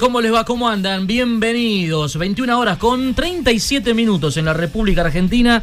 ¿Cómo les va? ¿Cómo andan? Bienvenidos. 21 horas con 37 minutos en la República Argentina.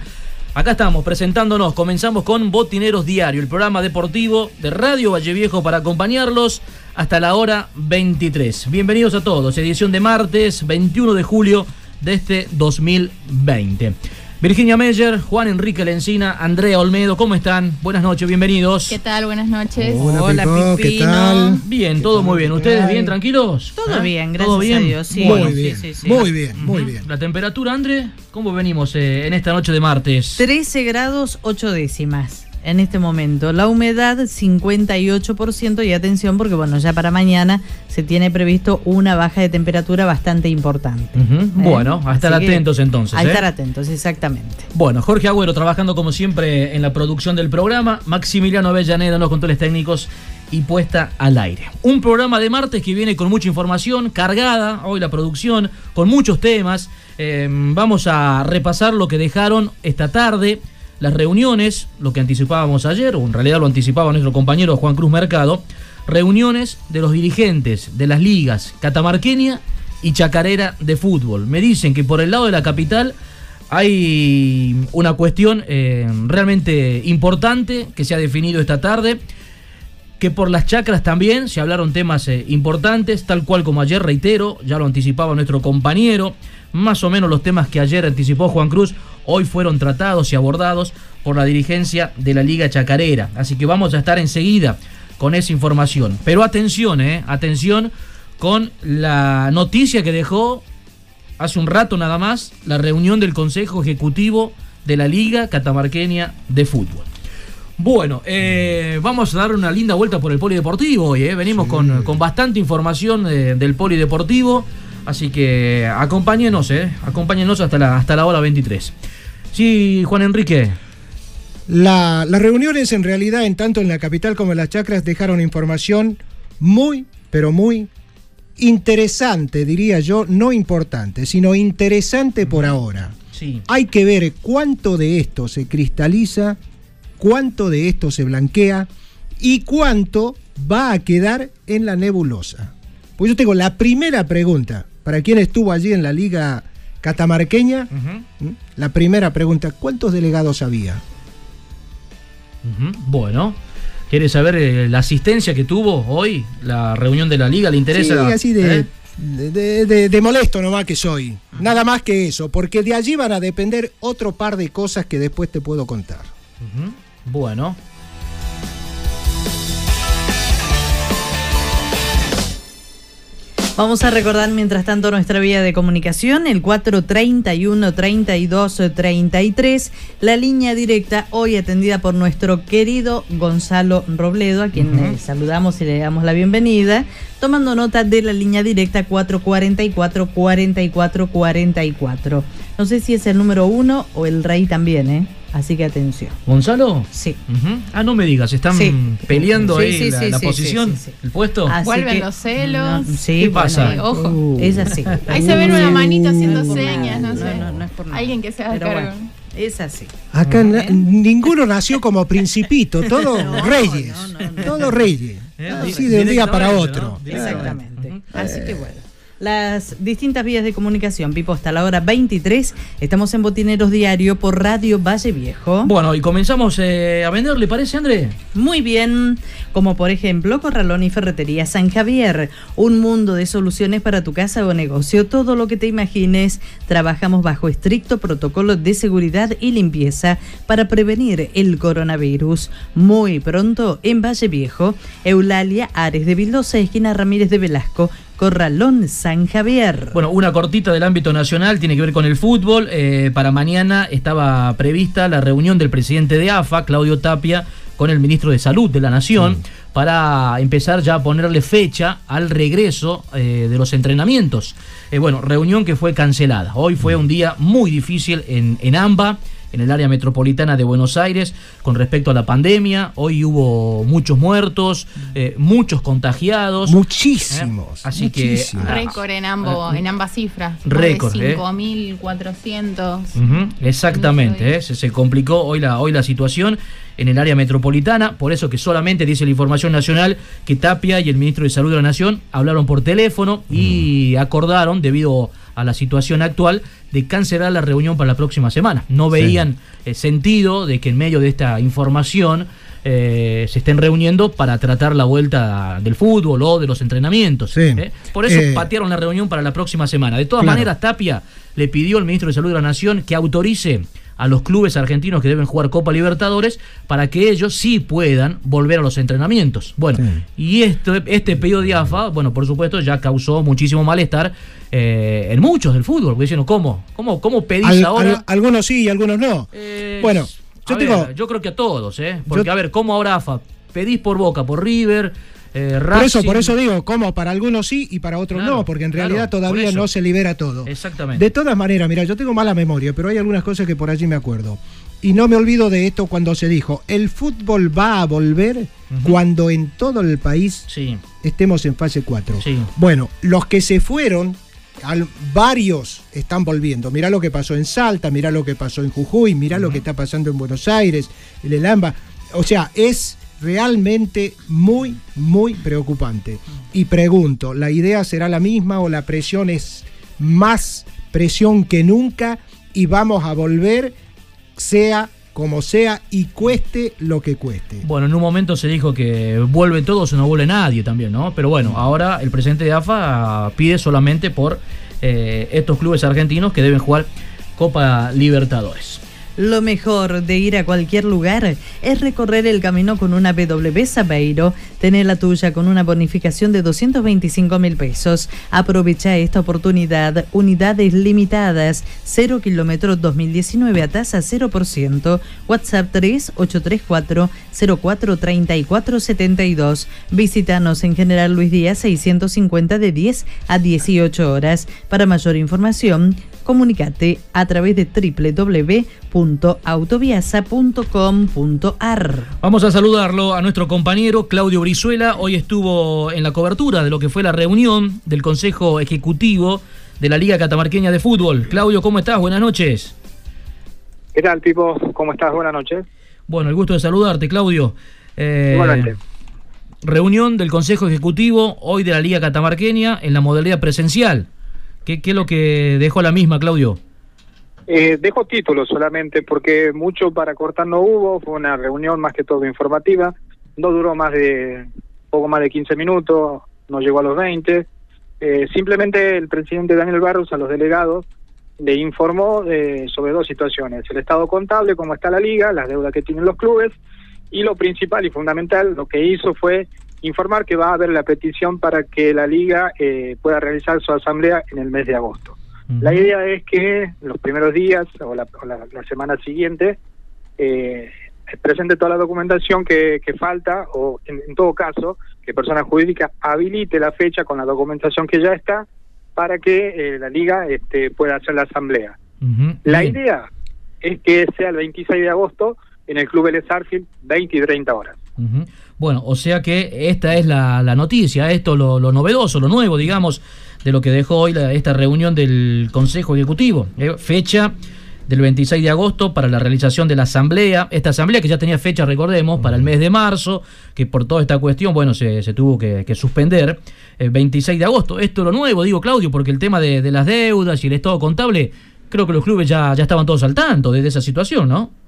Acá estamos presentándonos. Comenzamos con Botineros Diario, el programa deportivo de Radio Valle Viejo para acompañarlos hasta la hora 23. Bienvenidos a todos. Edición de martes 21 de julio de este 2020. Virginia Meyer, Juan Enrique Lencina, Andrea Olmedo, ¿cómo están? Buenas noches, bienvenidos. ¿Qué tal? Buenas noches. Hola, Pipo, ¿qué tal? Bien, todo muy bien. ¿Ustedes bien, tranquilos? Todo ¿Eh? bien, gracias a Dios. Sí. Muy, bien, muy bien, muy bien. La temperatura, André, ¿cómo venimos eh, en esta noche de martes? 13 grados 8 décimas en este momento. La humedad 58% y atención porque bueno, ya para mañana se tiene previsto una baja de temperatura bastante importante. ¿Eh? Bueno, a estar atentos entonces. A ¿eh? estar atentos, exactamente. Bueno, Jorge Agüero trabajando como siempre en la producción del programa, Maximiliano Avellaneda en los controles técnicos y puesta al aire. Un programa de martes que viene con mucha información, cargada hoy la producción, con muchos temas. Eh, vamos a repasar lo que dejaron esta tarde las reuniones, lo que anticipábamos ayer, o en realidad lo anticipaba nuestro compañero Juan Cruz Mercado, reuniones de los dirigentes de las ligas catamarqueña y chacarera de fútbol. Me dicen que por el lado de la capital hay una cuestión eh, realmente importante que se ha definido esta tarde, que por las chacras también se hablaron temas eh, importantes, tal cual como ayer reitero, ya lo anticipaba nuestro compañero, más o menos los temas que ayer anticipó Juan Cruz hoy fueron tratados y abordados por la dirigencia de la Liga Chacarera. Así que vamos a estar enseguida con esa información. Pero atención, eh, atención con la noticia que dejó hace un rato nada más la reunión del Consejo Ejecutivo de la Liga Catamarqueña de Fútbol. Bueno, eh, vamos a dar una linda vuelta por el polideportivo hoy. Eh. Venimos con, bastante información eh, del polideportivo. Así que acompáñenos, eh, acompáñenos hasta la, hasta la hora 23. Sí, Juan Enrique. las reuniones en realidad, en tanto en la capital como en las chacras, dejaron información muy, pero muy interesante, diría yo, no importante, sino interesante por ahora. Sí. Hay que ver cuánto de esto se cristaliza, cuánto de esto se blanquea y cuánto va a quedar en la nebulosa. Pues yo tengo la primera pregunta para quien estuvo allí en la liga catamarqueña, la primera pregunta, ¿cuántos delegados había? Bueno, ¿quiere saber eh, la asistencia que tuvo hoy la reunión de la liga? ¿Le interesa? Sí, así de, ¿Eh? de, de, molesto nomás que soy. Nada más que eso, porque de allí van a depender otro par de cosas que después te puedo contar. Bueno, Vamos a recordar mientras tanto nuestra vía de comunicación, el 431-3233, la línea directa hoy atendida por nuestro querido Gonzalo Robledo, a quien saludamos y le damos la bienvenida, tomando nota de la línea directa 444-4444. No sé si es el número uno o el rey también, ¿eh? Así que atención. ¿Gonzalo? Sí. Ah, no me digas, están peleando ahí la, posición, el puesto. Vuelven los celos. ¿Qué pasa? ojo. Uh. es así. Ahí se ven una manita haciendo señas, no, sé. No, no, es por nada. Alguien que se haga cargo. es así. Acá ninguno nació como principito, todos reyes. Todos reyes. Eh, así de un día para otro. Exactamente. Así que bueno las distintas vías de comunicación. Pipo, hasta la hora 23 estamos en Botineros Diario por Radio Valle Viejo. Bueno, y comenzamos eh, a vender, ¿le parece, André? Muy bien, como por ejemplo Corralón y Ferretería San Javier, un mundo de soluciones para tu casa o negocio, todo lo que te imagines. Trabajamos bajo estricto protocolo de seguridad y limpieza para prevenir el coronavirus. Muy pronto en Valle Viejo, Eulalia Ares de Vildosa, esquina Ramírez de Velasco, Corralón San Javier. Bueno, una cortita del ámbito nacional tiene que ver con el fútbol. Eh, para mañana estaba prevista la reunión del presidente de AFA, Claudio Tapia, con el ministro de Salud de la Nación. para empezar ya a ponerle fecha al regreso eh, de los entrenamientos. Eh, bueno, reunión que fue cancelada. Hoy fue un día muy difícil en, en AMBA en el área metropolitana de Buenos Aires con respecto a la pandemia. Hoy hubo muchos muertos, eh, muchos contagiados. Muchísimos. ¿Eh? Así que. Ah, récord en, ambos, en ambas cifras. Récord. 5.400. ¿eh? Exactamente, se, se, complicó hoy la, hoy la situación en el área metropolitana, por eso que solamente dice la información nacional que Tapia y el ministro de Salud de la Nación hablaron por teléfono y acordaron, debido a la situación actual, de cancelar la reunión para la próxima semana. No veían eh, sentido de que en medio de esta información eh, se estén reuniendo para tratar la vuelta del fútbol o de los entrenamientos. ¿eh? Por eso patearon la reunión para la próxima semana. De todas maneras, Tapia le pidió al ministro de Salud de la Nación que autorice a los clubes argentinos que deben jugar Copa Libertadores para que ellos sí puedan volver a los entrenamientos. Bueno, y este, este pedido de AFA, bueno, por supuesto, ya causó muchísimo malestar eh, en muchos del fútbol, porque diciendo, ¿cómo? ¿Cómo, cómo pedís ahora? algunos sí y algunos no. Eh, bueno, yo, digo, yo creo que a todos, ¿eh? Porque, a ver, ¿cómo ahora AFA? Pedís por Boca, por River, eh, por eso, por eso digo, como para algunos sí y para otros no, porque en realidad todavía no se libera todo. Exactamente. De todas maneras, mira, yo tengo mala memoria, pero hay algunas cosas que por allí me acuerdo. Y no me olvido de esto cuando se dijo, el fútbol va a volver cuando en todo el país estemos en fase 4. Bueno, los que se fueron, varios están volviendo. Mirá lo que pasó en Salta, mirá lo que pasó en Jujuy, mirá lo que está pasando en Buenos Aires, en el AMBA. O sea, es realmente muy, muy preocupante. Y pregunto, ¿la idea será la misma o la presión es más presión que nunca y vamos a volver, sea como sea y cueste lo que cueste. Bueno, en un momento se dijo que vuelve todo o no vuelve nadie también, ¿no? Pero bueno, ahora el presidente de AFA pide solamente por eh, estos clubes argentinos que deben jugar Copa Libertadores. Lo mejor de ir a cualquier lugar es recorrer el camino con una BW Sabeiro. Tener la tuya con una bonificación de 225 mil pesos. Aprovecha esta oportunidad. Unidades limitadas. 0 kilómetros 2019 a tasa 0%. WhatsApp 3834 043472. Visítanos en General Luis Díaz 650 de 10 a 18 horas. Para mayor información, comunicate a través de www.autoviasa.com.ar. Vamos a saludarlo a nuestro compañero Claudio Brizuela. Hoy estuvo en la cobertura de lo que fue la reunión del Consejo Ejecutivo de la Liga Catamarqueña de Fútbol. Claudio, ¿cómo estás? Buenas noches. ¿Qué tal, Pipo? ¿Cómo estás? Buenas noches. Bueno, el gusto de saludarte, Claudio. Eh, reunión del Consejo Ejecutivo hoy de la Liga Catamarqueña en la modalidad presencial. ¿Qué, es lo que dejó la misma, Claudio? Eh, dejo títulos solamente, porque mucho para cortar no hubo, fue una reunión más que todo informativa, no duró más de poco más de 15 minutos, no llegó a los 20. Eh, simplemente el presidente Daniel Barros a los delegados le informó eh, sobre dos situaciones, el estado contable, cómo está la liga, las deudas que tienen los clubes, y lo principal y fundamental, lo que hizo fue informar que va a haber la petición para que la liga eh, pueda realizar su asamblea en el mes de agosto. La idea es que los primeros días o la, semana siguiente eh, presente toda la documentación que, falta o en, todo caso que persona jurídica habilite la fecha con la documentación que ya está para que eh, la liga este, pueda hacer la asamblea. La idea es que sea el 26 de agosto en el Club El Sarfield, 20 y 30 horas. Bueno, o sea que esta es la, noticia, esto lo, lo, novedoso, lo nuevo, digamos, de lo que dejó hoy esta reunión del Consejo Ejecutivo. Eh, fecha del 26 de agosto para la realización de la asamblea. Esta asamblea que ya tenía fecha, recordemos, para el mes de marzo, que por toda esta cuestión, bueno, se, se tuvo que, suspender. El 26 de agosto. Esto es lo nuevo, digo Claudio, porque el tema de, de las deudas y el estado contable, creo que los clubes ya, ya estaban todos al tanto de esa situación, ¿no?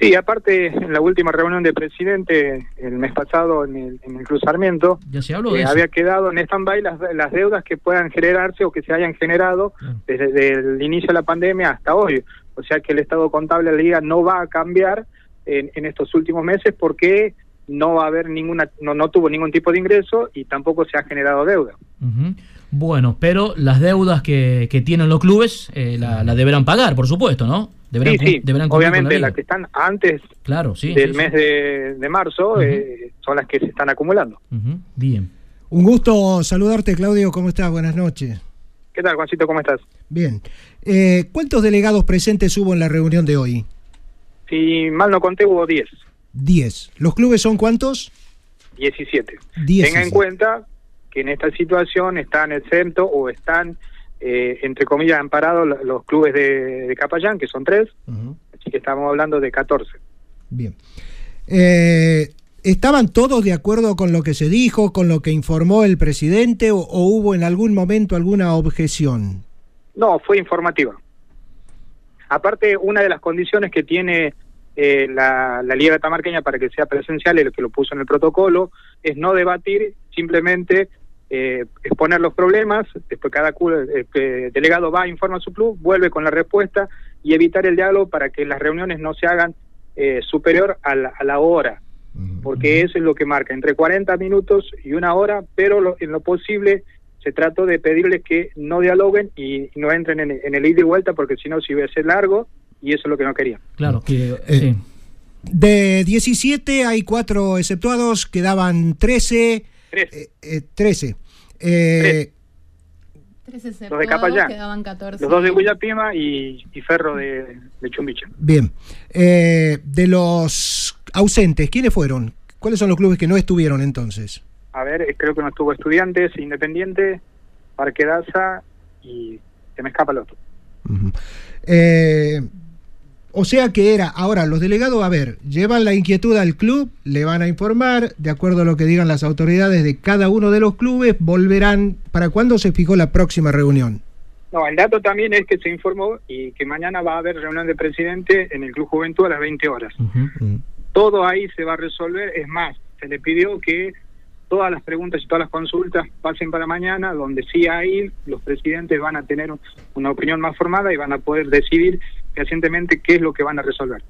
Sí, aparte, en la última reunión de presidente, el mes pasado, en el, en el Cruz Sarmiento, ya se habló de eh, había quedado en stand-by las, las, deudas que puedan generarse o que se hayan generado desde, el inicio de la pandemia hasta hoy. O sea que el estado contable de la liga no va a cambiar en, en estos últimos meses porque no va a haber ninguna, no, no tuvo ningún tipo de ingreso y tampoco se ha generado deuda. Bueno, pero las deudas que, que tienen los clubes eh, la, la deberán pagar, por supuesto, ¿no? Sí, sí, obviamente las que están antes claro, sí, del mes de, marzo eh, son las que se están acumulando. Bien. Un gusto saludarte, Claudio. ¿Cómo estás? Buenas noches. ¿Qué tal, Juancito? ¿Cómo estás? Bien. Eh, ¿Cuántos delegados presentes hubo en la reunión de hoy? Si mal no conté, hubo 10. 10. ¿Los clubes son cuántos? 17. Tenga en cuenta que en esta situación están exentos o están eh, entre comillas, amparados los clubes de, Capayán, que son tres, así que estamos hablando de 14. Bien. Eh, ¿Estaban todos de acuerdo con lo que se dijo, con lo que informó el presidente, o, hubo en algún momento alguna objeción? No, fue informativa. Aparte, una de las condiciones que tiene eh, la, la Liga Tamarqueña para que sea presencial, el que lo puso en el protocolo, es no debatir, simplemente eh, exponer los problemas, después cada eh, delegado va, informa a su club, vuelve con la respuesta y evitar el diálogo para que las reuniones no se hagan eh, superior a la, hora, porque eso es lo que marca, entre 40 minutos y una hora, pero en lo posible se trató de pedirles que no dialoguen y, no entren en, el ida y vuelta, porque si no, si iba a ser largo, y eso es lo que no quería. Claro, que... Eh, de 17 hay cuatro exceptuados, quedaban 13 13. Eh, 13. Eh, los de Capayán. Quedaban 14. Los dos de Guayapima y, y Ferro de, de Chumbiche. Bien. Eh, de los ausentes, ¿quiénes fueron? ¿Cuáles son los clubes que no estuvieron entonces? A ver, eh, creo que no estuvo Estudiantes, Independiente, Parque Daza y se me escapa el otro. eh, o sea que era, ahora los delegados, a ver, llevan la inquietud al club, le van a informar, de acuerdo a lo que digan las autoridades de cada uno de los clubes, volverán. ¿Para cuándo se fijó la próxima reunión? No, el dato también es que se informó y que mañana va a haber reunión de presidente en el Club Juventud a las 20 horas. Todo ahí se va a resolver, es más, se le pidió que todas las preguntas y todas las consultas pasen para mañana, donde sí ahí los presidentes van a tener una opinión más formada y van a poder decidir recientemente qué es lo que van a resolver.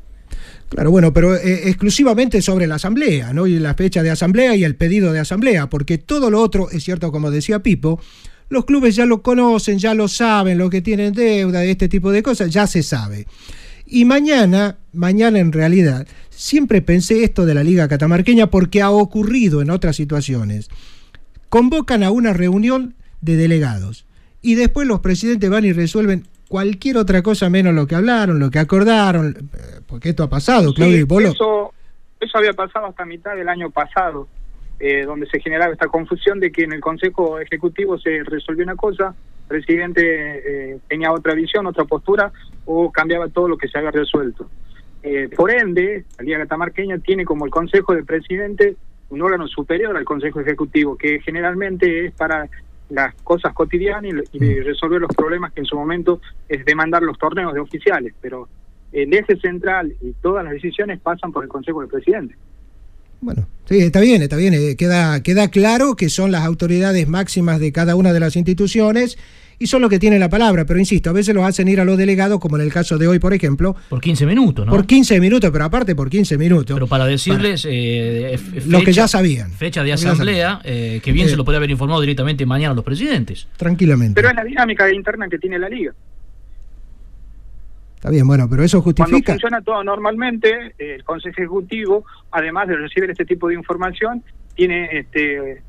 Claro, bueno, pero eh, exclusivamente sobre la asamblea, ¿no? Y la fecha de asamblea y el pedido de asamblea, porque todo lo otro, es cierto, como decía Pipo, los clubes ya lo conocen, ya lo saben, lo que tienen deuda, este tipo de cosas, ya se sabe. Y mañana, mañana en realidad, siempre pensé esto de la Liga Catamarqueña porque ha ocurrido en otras situaciones. Convocan a una reunión de delegados y después los presidentes van y resuelven cualquier otra cosa menos lo que hablaron, lo que acordaron, eh, porque esto ha pasado, Claudio Eso, eso había pasado hasta mitad del año pasado, eh, donde se generaba esta confusión de que en el Consejo Ejecutivo se resolvió una cosa, el presidente eh, tenía otra visión, otra postura, o cambiaba todo lo que se había resuelto. por ende, la Liga Catamarqueña tiene como el Consejo de Presidente un órgano superior al Consejo Ejecutivo, que generalmente es para las cosas cotidianas y, mm. resolver los problemas que en su momento es demandar los torneos de oficiales, pero el eje central y todas las decisiones pasan por el Consejo del Presidente. Bueno, sí, está bien, está bien. Eh, queda, queda claro que son las autoridades máximas de cada una de las instituciones y son los que tienen la palabra, pero insisto, a veces los hacen ir a los delegados, como en el caso de hoy, por ejemplo. Por 15 minutos, ¿no? Por 15 minutos, pero aparte por 15 minutos. Pero para decirles... Eh, lo que ya sabían. Fecha de asamblea, eh, que bien se lo puede haber informado directamente mañana a los presidentes. Tranquilamente. Pero es la dinámica interna que tiene la liga. Está bien, bueno, pero eso justifica. Cuando funciona todo normalmente, el Consejo Ejecutivo, además de recibir este tipo de información, tiene este,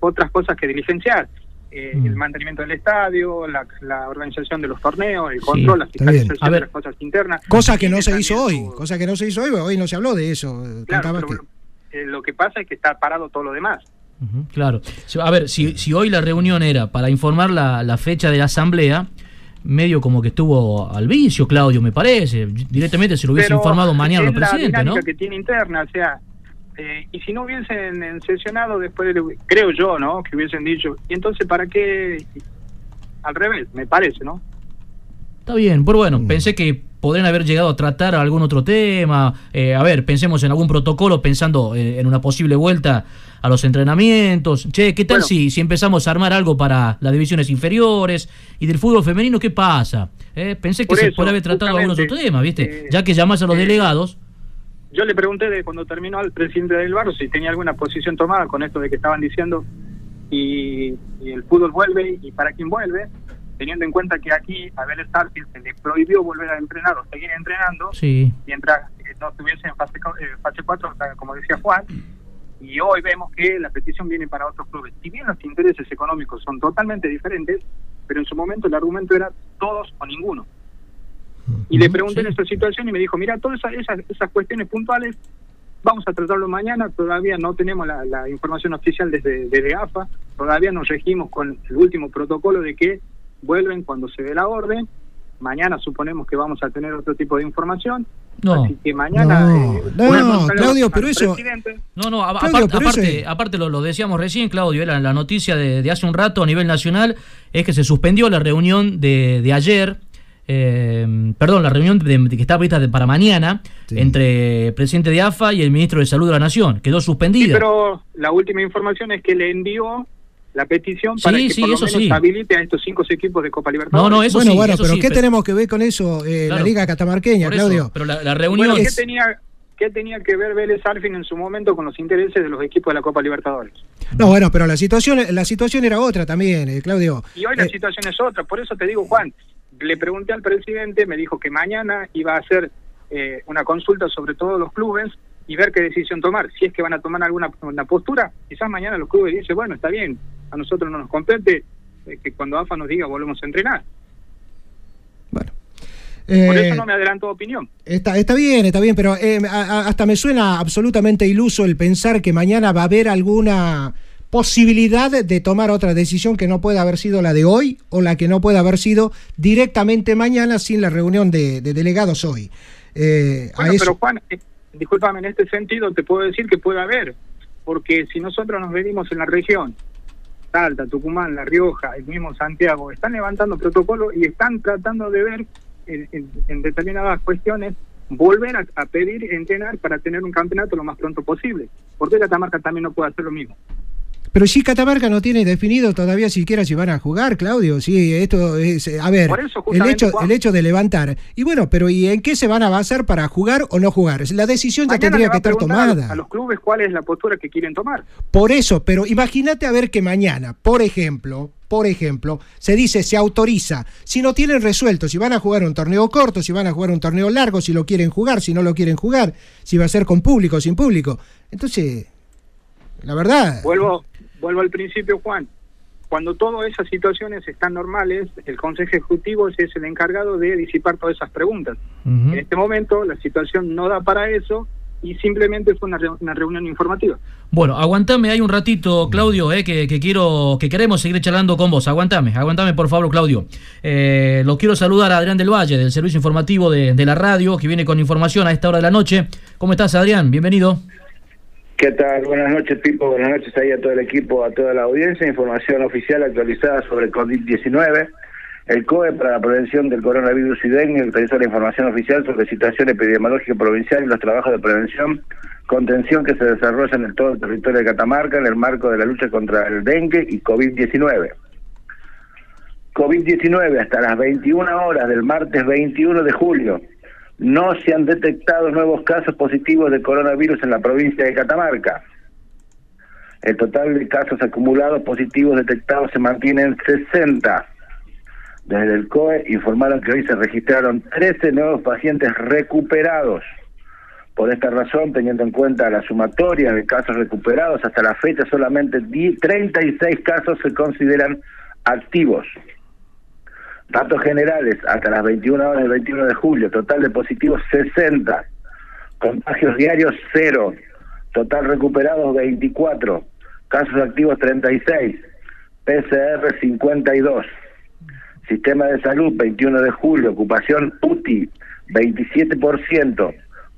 otras cosas que diligenciar. Eh, el mm. mantenimiento del estadio, la, organización de los torneos, el control, la fiscalización de las cosas internas. Cosa que no se hizo hoy, cosa que no se hizo hoy, hoy no se habló de eso. Claro, eh, lo que pasa es que está parado todo lo demás. claro. A ver, si, si hoy la reunión era para informar la, la fecha de la asamblea, medio como que estuvo al vicio, Claudio, me parece. Directamente se lo hubiese informado mañana los presidentes, ¿no? que tiene interna, o sea, eh, y si no hubiesen sesionado después, creo yo, ¿no? Que hubiesen dicho, ¿y entonces para qué? Al revés, me parece, ¿no? Está bien, pero bueno, mm. pensé que podrían haber llegado a tratar algún otro tema. Eh, a ver, pensemos en algún protocolo pensando eh, en una posible vuelta a los entrenamientos. Che, ¿qué tal si, si empezamos a armar algo para las divisiones inferiores y del fútbol femenino? ¿Qué pasa? pensé que se podría haber tratado algún otro tema, ¿viste? ya que llamas a los delegados yo le pregunté de cuando terminó al presidente del Barro si tenía alguna posición tomada con esto de que estaban diciendo y, el fútbol vuelve y para quién vuelve, teniendo en cuenta que aquí a Vélez se le prohibió volver a entrenar o seguir entrenando mientras eh, no estuviese en fase, eh, fase 4, como decía Juan, y hoy vemos que la petición viene para otros clubes. Si bien los intereses económicos son totalmente diferentes, pero en su momento el argumento era todos o ninguno. Y le pregunté en esa situación y me dijo, mira, todas esas, esas, cuestiones puntuales vamos a tratarlo mañana, todavía no tenemos la, información oficial desde, desde AFA, todavía nos regimos con el último protocolo de que vuelven cuando se dé la orden, mañana suponemos que vamos a tener otro tipo de información. No, Así que mañana. No, eh, Claudio, pero eso. No, no, aparte, aparte, lo, decíamos recién, Claudio, era la noticia de, hace un rato a nivel nacional es que se suspendió la reunión de, de ayer eh, perdón, la reunión que está prevista para mañana entre el presidente de AFA y el ministro de Salud de la Nación. Quedó suspendida. pero la última información es que le envió la petición para que por lo menos habilite a estos cinco equipos de Copa Libertadores. No, no, eso bueno, bueno, pero ¿qué tenemos que ver con eso, eh, la Liga Catamarqueña, Claudio? pero la, reunión... ¿qué, tenía, ¿Qué tenía que ver Vélez Arfin en su momento con los intereses de los equipos de la Copa Libertadores? No, bueno, pero la situación, la situación era otra también, eh, Claudio. Y hoy la eh, situación es otra, por eso te digo, Juan, le pregunté al presidente, me dijo que mañana iba a hacer eh, una consulta sobre todos los clubes y ver qué decisión tomar. Si es que van a tomar alguna una postura, quizás mañana los clubes dicen, bueno, está bien, a nosotros no nos compete eh, que cuando AFA nos diga volvemos a entrenar. Bueno. Por eso eh, no me adelanto opinión. Está, está bien, está bien, pero hasta me suena absolutamente iluso el pensar que mañana va a haber alguna posibilidad de tomar otra decisión que no pueda haber sido la de hoy o la que no pueda haber sido directamente mañana sin la reunión de, delegados hoy. Eh, pero Juan, eh, discúlpame, en este sentido te puedo decir que puede haber, porque si nosotros nos venimos en la región, Salta, Tucumán, La Rioja, el mismo Santiago, están levantando protocolos y están tratando de ver en, determinadas cuestiones volver a, a, pedir entrenar para tener un campeonato lo más pronto posible. ¿Por qué Catamarca también no puede hacer lo mismo? Pero si Catamarca no tiene definido todavía siquiera si van a jugar, Claudio. Sí, esto es. A ver, el, hecho, el hecho de levantar. Y bueno, pero ¿y en qué se van a basar para jugar o no jugar? La decisión ya tendría que estar tomada. A los clubes, ¿cuál es la postura que quieren tomar? Por eso, pero imagínate a ver que mañana, por ejemplo, por ejemplo, se dice, se autoriza, si no tienen resuelto, si van a jugar un torneo corto, si van a jugar un torneo largo, si lo quieren jugar, si no lo quieren jugar, si va a ser con público o sin público. Entonces, la verdad. Vuelvo, vuelvo al principio, Juan. Cuando todas esas situaciones están normales, el Consejo Ejecutivo es el encargado de disipar todas esas preguntas. En este momento la situación no da para eso y simplemente fue una, reunión informativa. Bueno, aguantame hay un ratito, Claudio, eh, que, quiero, que queremos seguir charlando con vos. Aguantame, aguantame por favor, Claudio. Eh, lo quiero saludar a Adrián del Valle, del Servicio Informativo de, de la radio, que viene con información a esta hora de la noche. ¿Cómo estás, Adrián? Bienvenido. ¿Qué tal? Buenas noches, Pipo. Buenas noches ahí a todo el equipo, a toda la audiencia. Información oficial actualizada sobre COVID-19. El COE para la prevención del coronavirus y dengue actualizó la información oficial sobre situación epidemiológica provincial y los trabajos de prevención contención que se desarrolla en todo el territorio de Catamarca en el marco de la lucha contra el dengue y COVID-19. COVID-19 hasta las 21 horas del martes 21 de julio. No se han detectado nuevos casos positivos de coronavirus en la provincia de Catamarca. El total de casos acumulados positivos detectados se mantiene en 60. Desde el COE informaron que hoy se registraron 13 nuevos pacientes recuperados. Por esta razón, teniendo en cuenta la sumatoria de casos recuperados, hasta la fecha solamente 36 casos se consideran activos. Datos generales, hasta las 21 horas del 21 de julio, total de positivos 60, contagios diarios 0, total recuperados 24, casos activos 36, PCR 52, sistema de salud 21 de julio, ocupación UTI 27%,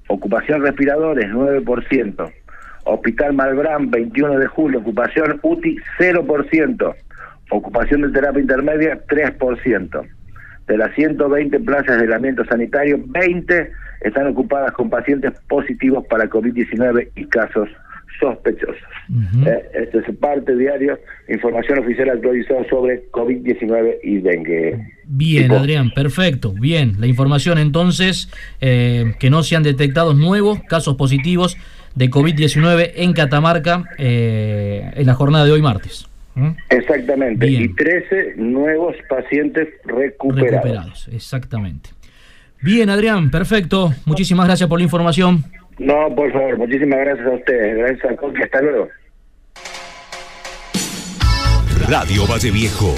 ocupación respiradores 9%, Hospital Malbrán 21 de julio, ocupación UTI 0%, ocupación de terapia intermedia 3%. De las 120 plazas de aislamiento sanitario, 20 están ocupadas con pacientes positivos para COVID-19 y casos sospechosos. Eh, este es parte diario, información oficial actualizada sobre COVID-19 y dengue. Bien, Adrián, perfecto. Bien, la información entonces, eh, que no se han detectado nuevos casos positivos de COVID-19 en Catamarca eh, en la jornada de hoy martes. Exactamente, y 13 nuevos pacientes recuperados. Recuperados, exactamente. Bien, Adrián, perfecto. Muchísimas gracias por la información. No, por favor, muchísimas gracias a ustedes. Gracias a Coque, hasta luego. Radio Valle Viejo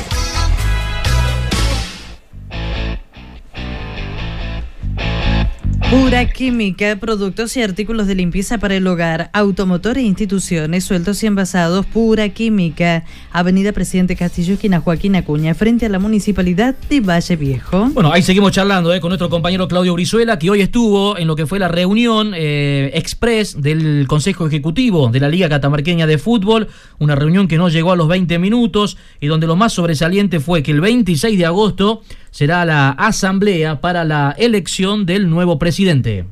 Pura Química, productos y artículos de limpieza para el hogar, automotor e instituciones, sueltos y envasados. Pura Química, Avenida Presidente Castillo, esquina Joaquín Acuña, frente a la Municipalidad de Valle Viejo. Bueno, ahí seguimos charlando eh, con nuestro compañero Claudio Brizuela, que hoy estuvo en lo que fue la reunión eh, express del Consejo Ejecutivo de la Liga Catamarqueña de Fútbol, una reunión que no llegó a los 20 minutos y donde lo más sobresaliente fue que el 26 de agosto será la asamblea para la elección del nuevo presidente.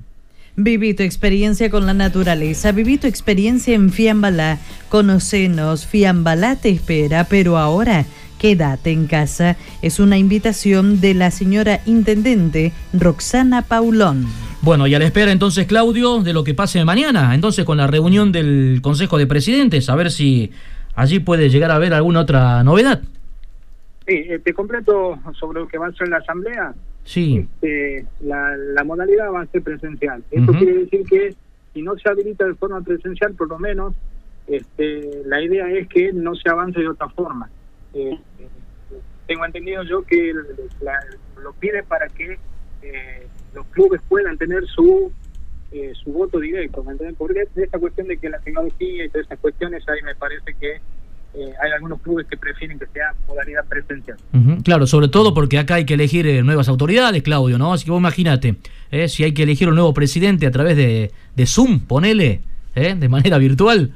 Viví tu experiencia con la naturaleza, viví tu experiencia en Fiambalá. Conocenos, Fiambalá te espera, pero ahora quédate en casa. Es una invitación de la señora intendente Roxana Paulón. Bueno, y a la espera entonces, Claudio, de lo que pase mañana, entonces con la reunión del Consejo de Presidentes, a ver si allí puede llegar a haber alguna otra novedad. Sí, eh, te completo sobre lo que va a ser la asamblea. Sí. Este, la, modalidad va a ser presencial. Esto quiere decir que si no se habilita de forma presencial, por lo menos este, la idea es que no se avance de otra forma. Eh, tengo entendido yo que lo pide para que eh, los clubes puedan tener su su voto directo, ¿me Porque esta cuestión de que la tecnología y todas esas cuestiones ahí me parece que eh, hay algunos clubes que prefieren que sea modalidad presencial. Claro, sobre todo porque acá hay que elegir eh, nuevas autoridades, Claudio, ¿no? Así que vos imagínate, eh, si hay que elegir un nuevo presidente a través de, de Zoom, ponele, de manera virtual.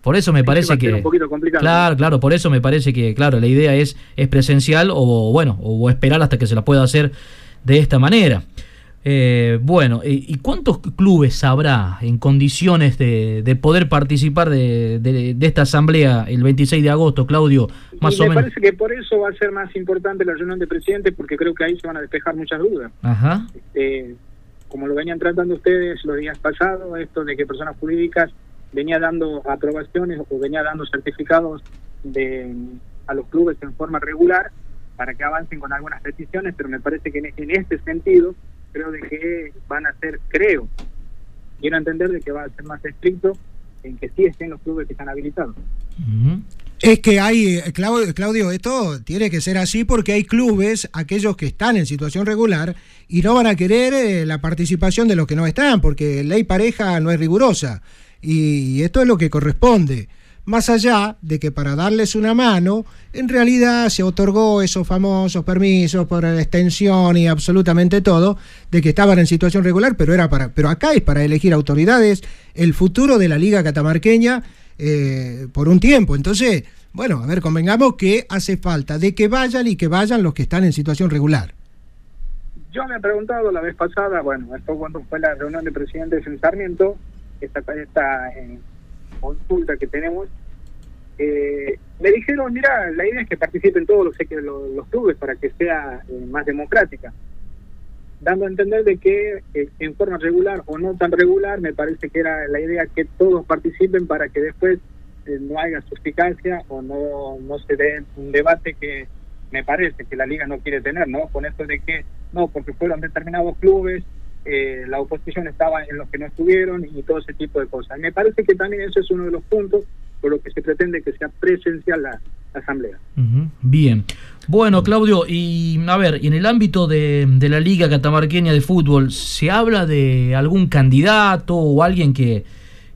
Por eso me parece que... Un poquito complicado, claro, claro, por eso me parece que, claro, la idea es, es presencial o, bueno, o esperar hasta que se la pueda hacer de esta manera. Eh, bueno, ¿y cuántos clubes habrá en condiciones de, poder participar de, esta asamblea el 26 de agosto, Claudio? Más me parece que por eso va a ser más importante la reunión de presidentes, porque creo que ahí se van a despejar muchas dudas. Ajá. Este, como lo venían tratando ustedes los días pasados, esto de que personas jurídicas venía dando aprobaciones o venía dando certificados de a los clubes en forma regular para que avancen con algunas peticiones, pero me parece que en este sentido creo de que van a ser, creo, quiero entender de que va a ser más estricto en que sí estén los clubes que están habilitados. Es que hay, eh, Claudio, esto tiene que ser así porque hay clubes, aquellos que están en situación regular, y no van a querer eh, la participación de los que no están, porque ley pareja no es rigurosa. y esto es lo que corresponde más allá de que para darles una mano, en realidad se otorgó esos famosos permisos por extensión y absolutamente todo, de que estaban en situación regular, pero era para, pero acá es para elegir autoridades, el futuro de la Liga Catamarqueña eh, por un tiempo. Entonces, bueno, a ver, convengamos que hace falta de que vayan y que vayan los que están en situación regular. Yo me he preguntado la vez pasada, bueno, esto cuando fue la reunión de presidentes en Sarmiento, esta, esta consulta que tenemos, eh, me dijeron, mira, la idea es que participen todos los, los, clubes para que sea eh, más democrática, dando a entender de que eh, en forma regular o no tan regular, me parece que era la idea que todos participen para que después no haya suspicacia o no, no se dé un debate que me parece que la liga no quiere tener, ¿no? Con esto de que, no, porque fueron determinados clubes, la oposición estaba en los que no estuvieron y todo ese tipo de cosas. me parece que también eso es uno de los puntos por lo que se pretende que sea presencial la, asamblea. Bien. Bueno, Claudio, y a ver, en el ámbito de, la Liga Catamarqueña de Fútbol, ¿se habla de algún candidato o alguien que,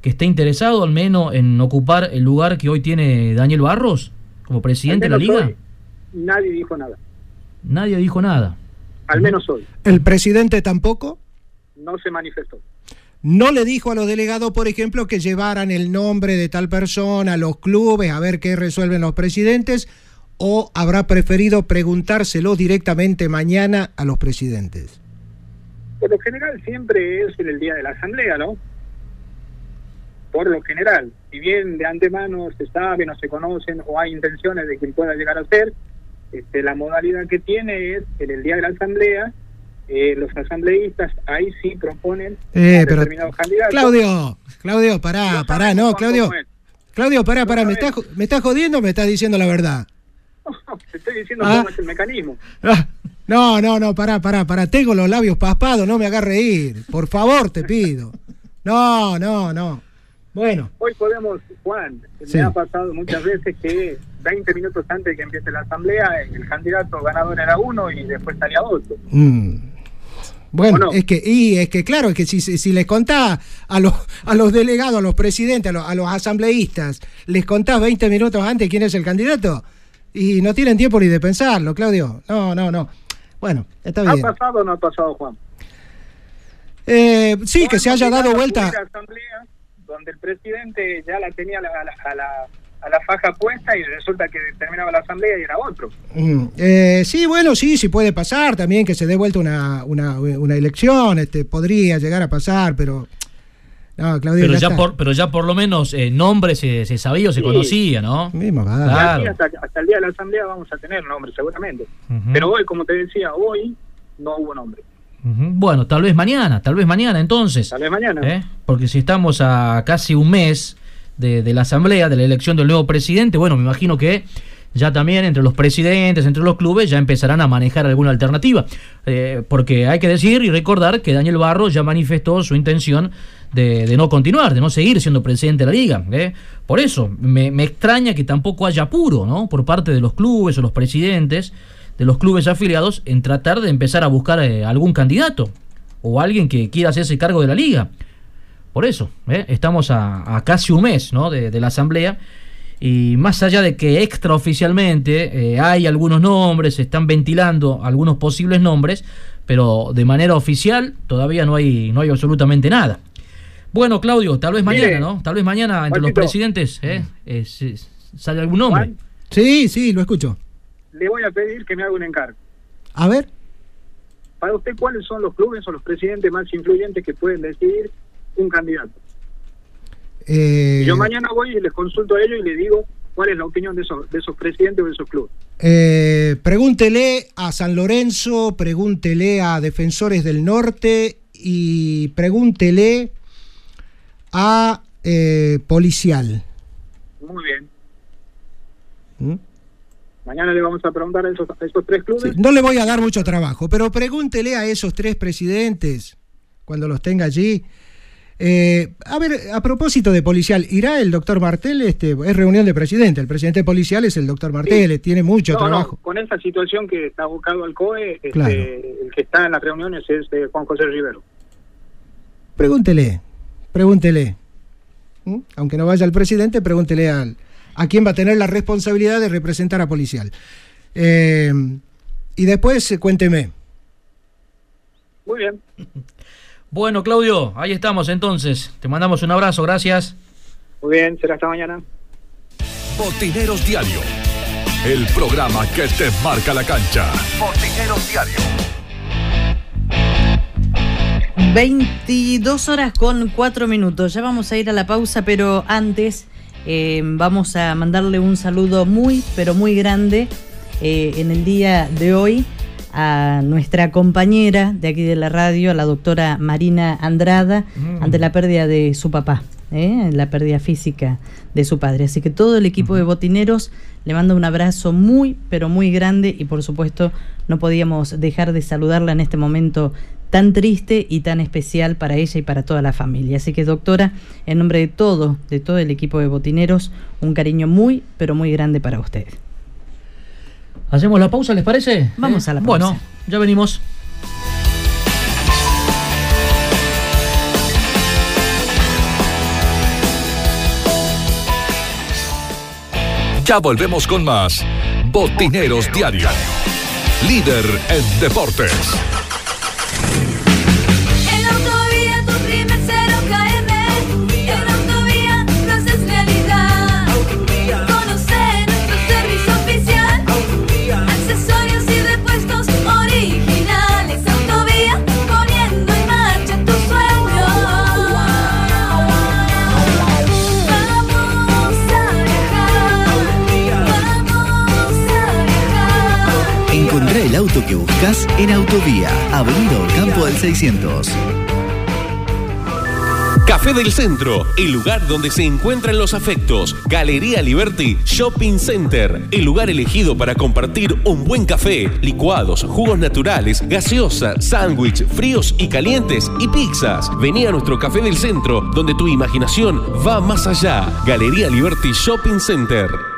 que esté interesado al menos en ocupar el lugar que hoy tiene Daniel Barros como presidente de la Liga? nadie dijo nada. Nadie dijo nada. Al menos hoy. ¿El presidente tampoco? No se manifestó no le dijo a los delegados, por ejemplo, que llevaran el nombre de tal persona a los clubes a ver qué resuelven los presidentes, o habrá preferido preguntárselo directamente mañana a los presidentes? Por lo general siempre es en el día de la asamblea, ¿no? Por lo general, si bien de antemano se sabe, no se conocen o hay intenciones de quien pueda llegar a ser, este, la modalidad que tiene es en el día de la asamblea eh, los asambleístas ahí sí proponen eh, determinados candidatos. Claudio, Claudio, pará, pará, no, Claudio. Claudio, pará, pará, ¿me estás, ¿me estás jodiendo o me estás diciendo la verdad? te estoy diciendo ah. cómo es el mecanismo. Ah, no, no, no, pará, pará, pará, tengo los labios paspados, no me hagas reír, por favor, te pido. No, no, no. Bueno. Hoy podemos, Juan, me ha pasado muchas veces que 20 minutos antes de que empiece la asamblea, el candidato ganador era uno y después salía otro. Mm. Bueno, es que, y es que claro, es que si, si les contás a los, a los delegados, a los presidentes, a los, asambleístas, les contás 20 minutos antes quién es el candidato, y no tienen tiempo ni de pensarlo, Claudio. No, no, no. Bueno, está bien. ¿Ha pasado o no ha pasado, Juan? Eh, sí, que se haya dado vuelta. Asamblea donde el presidente ya la tenía a la a la faja puesta y resulta que terminaba la asamblea y era otro. Mm, eh, sí, bueno, sí, sí puede pasar también que se dé vuelta una, una, una elección, este, podría llegar a pasar, pero... No, Claudio, pero, ya, por, pero ya por lo menos eh, nombre se, se, sabía o se conocía, ¿no? Mismo, claro. hasta, hasta, el día de la asamblea vamos a tener nombre, seguramente. Pero hoy, como te decía, hoy no hubo nombre. Bueno, tal vez mañana, tal vez mañana entonces. Tal vez mañana. ¿Eh? Porque si estamos a casi un mes de, la Asamblea, de la elección del nuevo presidente, bueno, me imagino que ya también entre los presidentes, entre los clubes, ya empezarán a manejar alguna alternativa. Eh, porque hay que decir y recordar que Daniel Barro ya manifestó su intención de, no continuar, de no seguir siendo presidente de la liga. ¿eh? Por eso, me, extraña que tampoco haya apuro ¿no? por parte de los clubes o los presidentes de los clubes afiliados en tratar de empezar a buscar eh, algún candidato o alguien que quiera hacerse cargo de la liga. Por eso, ¿eh? estamos a, casi un mes ¿no? de, la asamblea y más allá de que extraoficialmente eh, hay algunos nombres, se están ventilando algunos posibles nombres, pero de manera oficial todavía no hay, no hay absolutamente nada. Bueno, Claudio, tal vez mañana, ¿no? Tal vez mañana entre los presidentes ¿eh? sale algún nombre. Sí, sí, lo escucho. Le voy a pedir que me haga un encargo. A ver. Para usted, ¿cuáles son los clubes o los presidentes más influyentes que pueden decidir un candidato. Eh, yo mañana voy y les consulto a ellos y les digo cuál es la opinión de esos, de esos presidentes o de esos clubes. Eh, pregúntele a San Lorenzo, pregúntele a Defensores del Norte y pregúntele a eh, Policial. Muy bien. ¿Mm? Mañana le vamos a preguntar a esos, tres clubes. no le voy a dar mucho trabajo, pero pregúntele a esos tres presidentes, cuando los tenga allí, eh, a ver, a propósito de policial, ¿irá el doctor Martel? Este, es reunión de presidente, el presidente policial es el doctor Martel, tiene mucho trabajo. con esa situación que está abocado al COE, este, el que está en las reuniones es eh, Juan José Rivero. Pregúntele, pregúntele. ¿Mm? Aunque no vaya el presidente, pregúntele al, a quién va a tener la responsabilidad de representar a policial. Eh, y después cuénteme. Muy bien. Bueno, Claudio, ahí estamos entonces. Te mandamos un abrazo, gracias. Muy bien, será hasta mañana. Botineros Diario, el programa que te marca la cancha. Botineros Diario. 22 horas con 4 minutos. Ya vamos a ir a la pausa, pero antes eh, vamos a mandarle un saludo muy, pero muy grande eh, en el día de hoy a nuestra compañera de aquí de la radio, a la doctora Marina Andrada, mm. ante la pérdida de su papá. ¿eh? la pérdida física de su padre. Así que todo el equipo de botineros le manda un abrazo muy, pero muy grande y por supuesto no podíamos dejar de saludarla en este momento tan triste y tan especial para ella y para toda la familia. Así que doctora, en nombre de todo, de todo el equipo de botineros, un cariño muy, pero muy grande para usted. ¿Hacemos la pausa, les parece? Vamos a la pausa. Bueno, ya venimos. Ya volvemos con más Botineros Diario. Líder en deportes. Que buscas en Autovía, Avenida Campo del 600. Café del Centro, el lugar donde se encuentran los afectos. Galería Liberty Shopping Center, el lugar elegido para compartir un buen café, licuados, jugos naturales, gaseosa, sándwich, fríos y calientes y pizzas. Vení a nuestro Café del Centro, donde tu imaginación va más allá. Galería Liberty Shopping Center.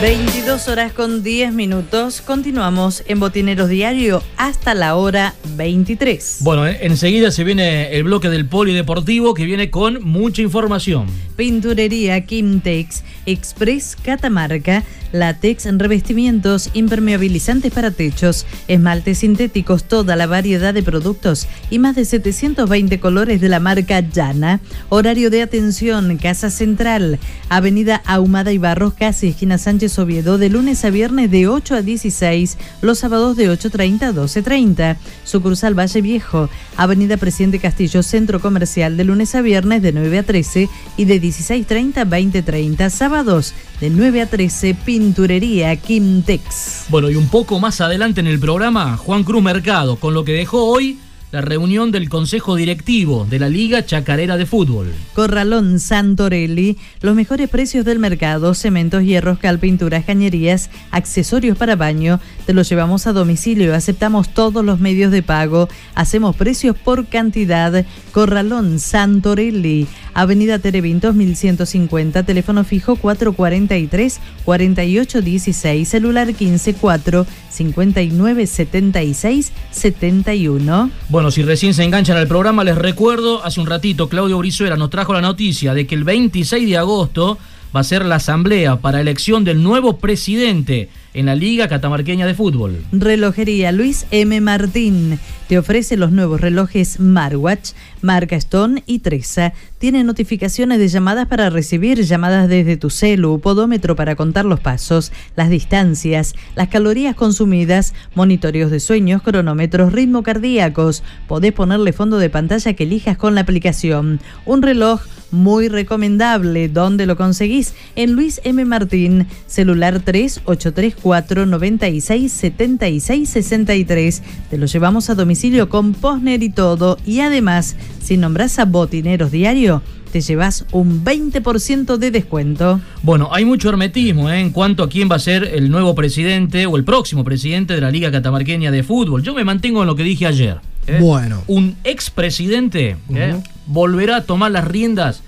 22 horas con 10 minutos. Continuamos en Botineros Diario hasta la hora 23. Bueno, enseguida se viene el bloque del polideportivo que viene con mucha información. Pinturería Kimtex, Express Catamarca, látex, revestimientos, impermeabilizantes para techos, esmaltes sintéticos, toda la variedad de productos y más de 720 colores de la marca Llana. Horario de atención, Casa Central, Avenida Ahumada y Barros, casi esquina Sánchez Oviedo, de lunes a viernes de 8 a 16, los sábados de 8.30 a 12.30. Sucursal Valle Viejo, Avenida Presidente Castillo, Centro Comercial, de lunes a viernes de 9 a 13 y de 16.30 a 20.30, sábados de 9 a 13, Pinturería Quintex. Bueno, y un poco más adelante en el programa, Juan Cruz Mercado, con lo que dejó hoy la reunión del Consejo Directivo de la Liga Chacarera de Fútbol. Corralón Santorelli, los mejores precios del mercado, cementos, hierros, cal, pinturas, cañerías, accesorios para baño, te los llevamos a domicilio, aceptamos todos los medios de pago, hacemos precios por cantidad. Corralón Santorelli, Avenida Terevintos 1150, teléfono fijo 443 4816, celular 154 5976 71. Bueno, si recién se enganchan al programa, les recuerdo, hace un ratito Claudio Brizuela nos trajo la noticia de que el 26 de agosto va a ser la asamblea para elección del nuevo presidente en la Liga Catamarqueña de Fútbol. Relojería Luis M. Martín te ofrece los nuevos relojes Smartwatch, marca Stone y Tresa. Tiene notificaciones de llamadas para recibir llamadas desde tu celu, podómetro para contar los pasos, las distancias, las calorías consumidas, monitoreos de sueños, cronómetros, ritmo cardíacos. Podés ponerle fondo de pantalla que elijas con la aplicación. Un reloj muy recomendable. ¿Dónde lo conseguís? En Luis M. Martín, celular 3834 96 76 63. Te lo llevamos a domicilio con Posner y todo. Y además, si nombras a Botineros Diario, te llevas un 20% de descuento. Bueno, hay mucho hermetismo ¿eh? en cuanto a quién va a ser el nuevo presidente o el próximo presidente de la Liga Catamarqueña de Fútbol. Yo me mantengo en lo que dije ayer. ¿eh? Bueno. Un expresidente ¿eh? volverá a tomar las riendas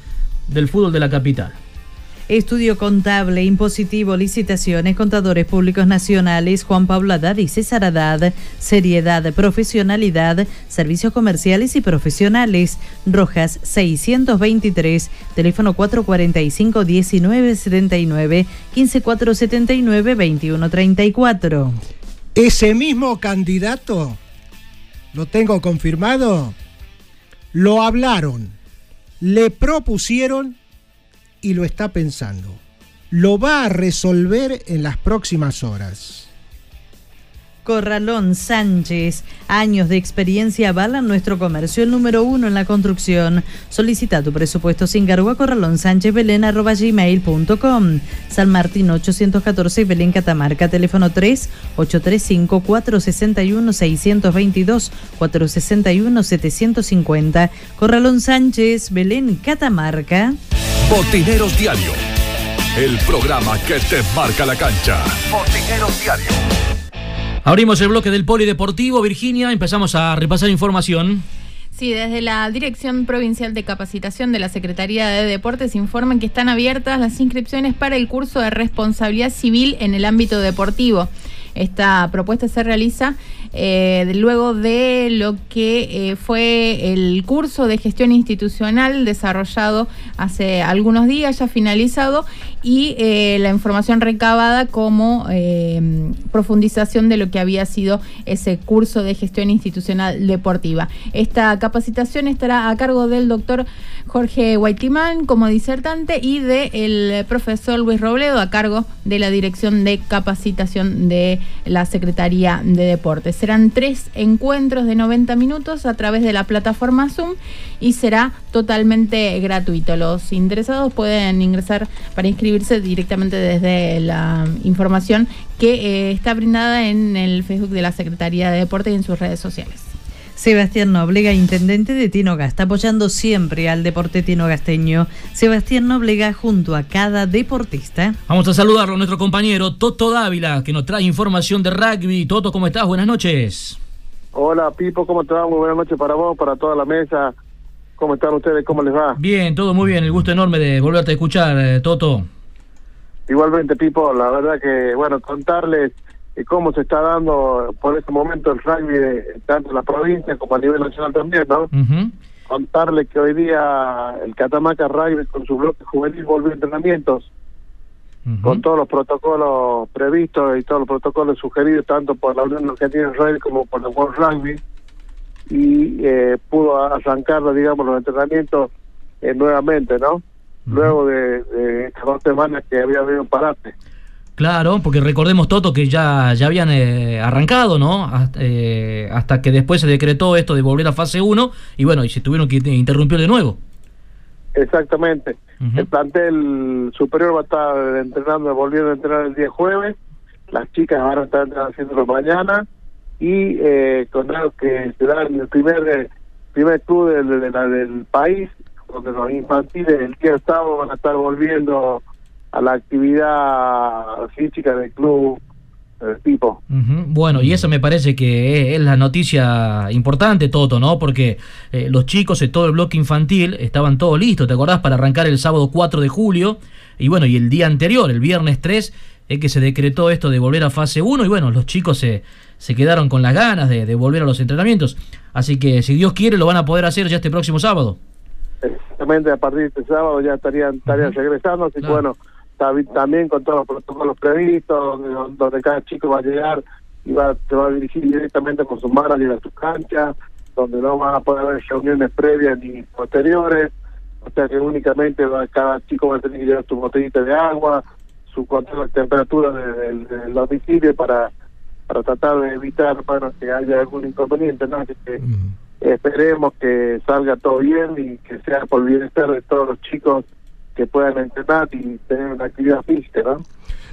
del fútbol de la capital. Estudio contable, impositivo, licitaciones, contadores públicos nacionales, Juan Pablo Haddad y César Haddad, seriedad, profesionalidad, servicios comerciales y profesionales, Rojas 623, teléfono 445-1979, 15479-2134. Ese mismo candidato, lo tengo confirmado, lo hablaron, le propusieron y lo está pensando. Lo va a resolver en las próximas horas. Corralón Sánchez. Años de experiencia avalan nuestro comercio, el número uno en la construcción. Solicita tu presupuesto sin cargo a Corralón Sánchez Belén arroba gmail.com. San Martín 814 Belén Catamarca, teléfono 3 835 461 622 461 750. Corralón Sánchez Belén Catamarca. Botineros Diario. El programa que te marca la cancha. Botineros Diario. Abrimos el bloque del polideportivo, Virginia, empezamos a repasar información. Sí, desde la Dirección Provincial de Capacitación de la Secretaría de Deportes informan que están abiertas las inscripciones para el curso de responsabilidad civil en el ámbito deportivo. Esta propuesta se realiza eh, luego de lo que eh, fue el curso de gestión institucional desarrollado hace algunos días, ya finalizado, y eh, la información recabada como profundización de lo que había sido ese curso de gestión institucional deportiva. Esta capacitación estará a cargo del doctor Jorge Guaitimán como disertante y del profesor Luis Robledo a cargo de la Dirección de Capacitación de la Secretaría de Deportes. Serán tres encuentros de 90 minutos a través de la plataforma Zoom y será totalmente gratuito. Los interesados pueden ingresar para inscribirse directamente desde la información que eh, está brindada en el Facebook de la Secretaría de Deportes y en sus redes sociales. Sebastián Noblega, intendente de Tinoga, está apoyando siempre al deporte tinogasteño. Sebastián Noblega junto a cada deportista. Vamos a saludarlo a nuestro compañero Toto Dávila, que nos trae información de rugby. Toto, ¿cómo estás? Buenas noches. Hola, Pipo, ¿cómo va? Muy buenas noches para vos, para toda la mesa. ¿Cómo están ustedes? ¿Cómo les va? Bien, todo muy bien. El gusto enorme de volverte a escuchar, eh, Toto. Igualmente, Pipo, la verdad que, bueno, contarles cómo se está dando por este momento el rugby de, tanto en la provincia como a nivel nacional también, ¿no? Contarle que hoy día el Catamarca Rugby con su bloque juvenil volvió a entrenamientos con todos los protocolos previstos y todos los protocolos sugeridos tanto por la Unión Argentina de Rugby como por el World Rugby y eh, pudo arrancar, digamos, los entrenamientos eh, nuevamente, ¿no? Luego de, de, estas dos semanas que había habido un parate. Claro, porque recordemos, Toto, que ya, ya habían eh, arrancado, ¿no? Eh, hasta, que después se decretó esto de volver a fase 1 y bueno, y se tuvieron que interrumpir de nuevo. Exactamente. El plantel superior va a estar entrenando, volviendo a entrenar el día jueves. Las chicas van a estar haciéndolo mañana. Y eh, con algo que se da en el primer, primer club del, del país, donde los infantiles el día sábado van a estar volviendo a la actividad física del club del tipo. Bueno, y eso me parece que es, la noticia importante, Toto, ¿no? Porque eh, los chicos de todo el bloque infantil estaban todos listos, ¿te acordás? Para arrancar el sábado 4 de julio. Y bueno, y el día anterior, el viernes 3, es que se decretó esto de volver a fase 1 y bueno, los chicos se, se quedaron con las ganas de, volver a los entrenamientos. Así que si Dios quiere lo van a poder hacer ya este próximo sábado. Exactamente, a partir de este sábado ya estarían, estarían regresando, así que bueno, también con todos los protocolos previstos, donde, cada chico va a llegar y va, se va a dirigir directamente con su manager a su cancha, donde no van a poder haber reuniones previas ni posteriores, o sea que únicamente va, cada chico va a tener que llevar su botellita de agua, su control de temperatura del de, domicilio para para tratar de evitar bueno que haya algún inconveniente, ¿no? Así que esperemos que salga todo bien y que sea por bienestar de todos los chicos que puedan entrenar y tener una actividad física, ¿no?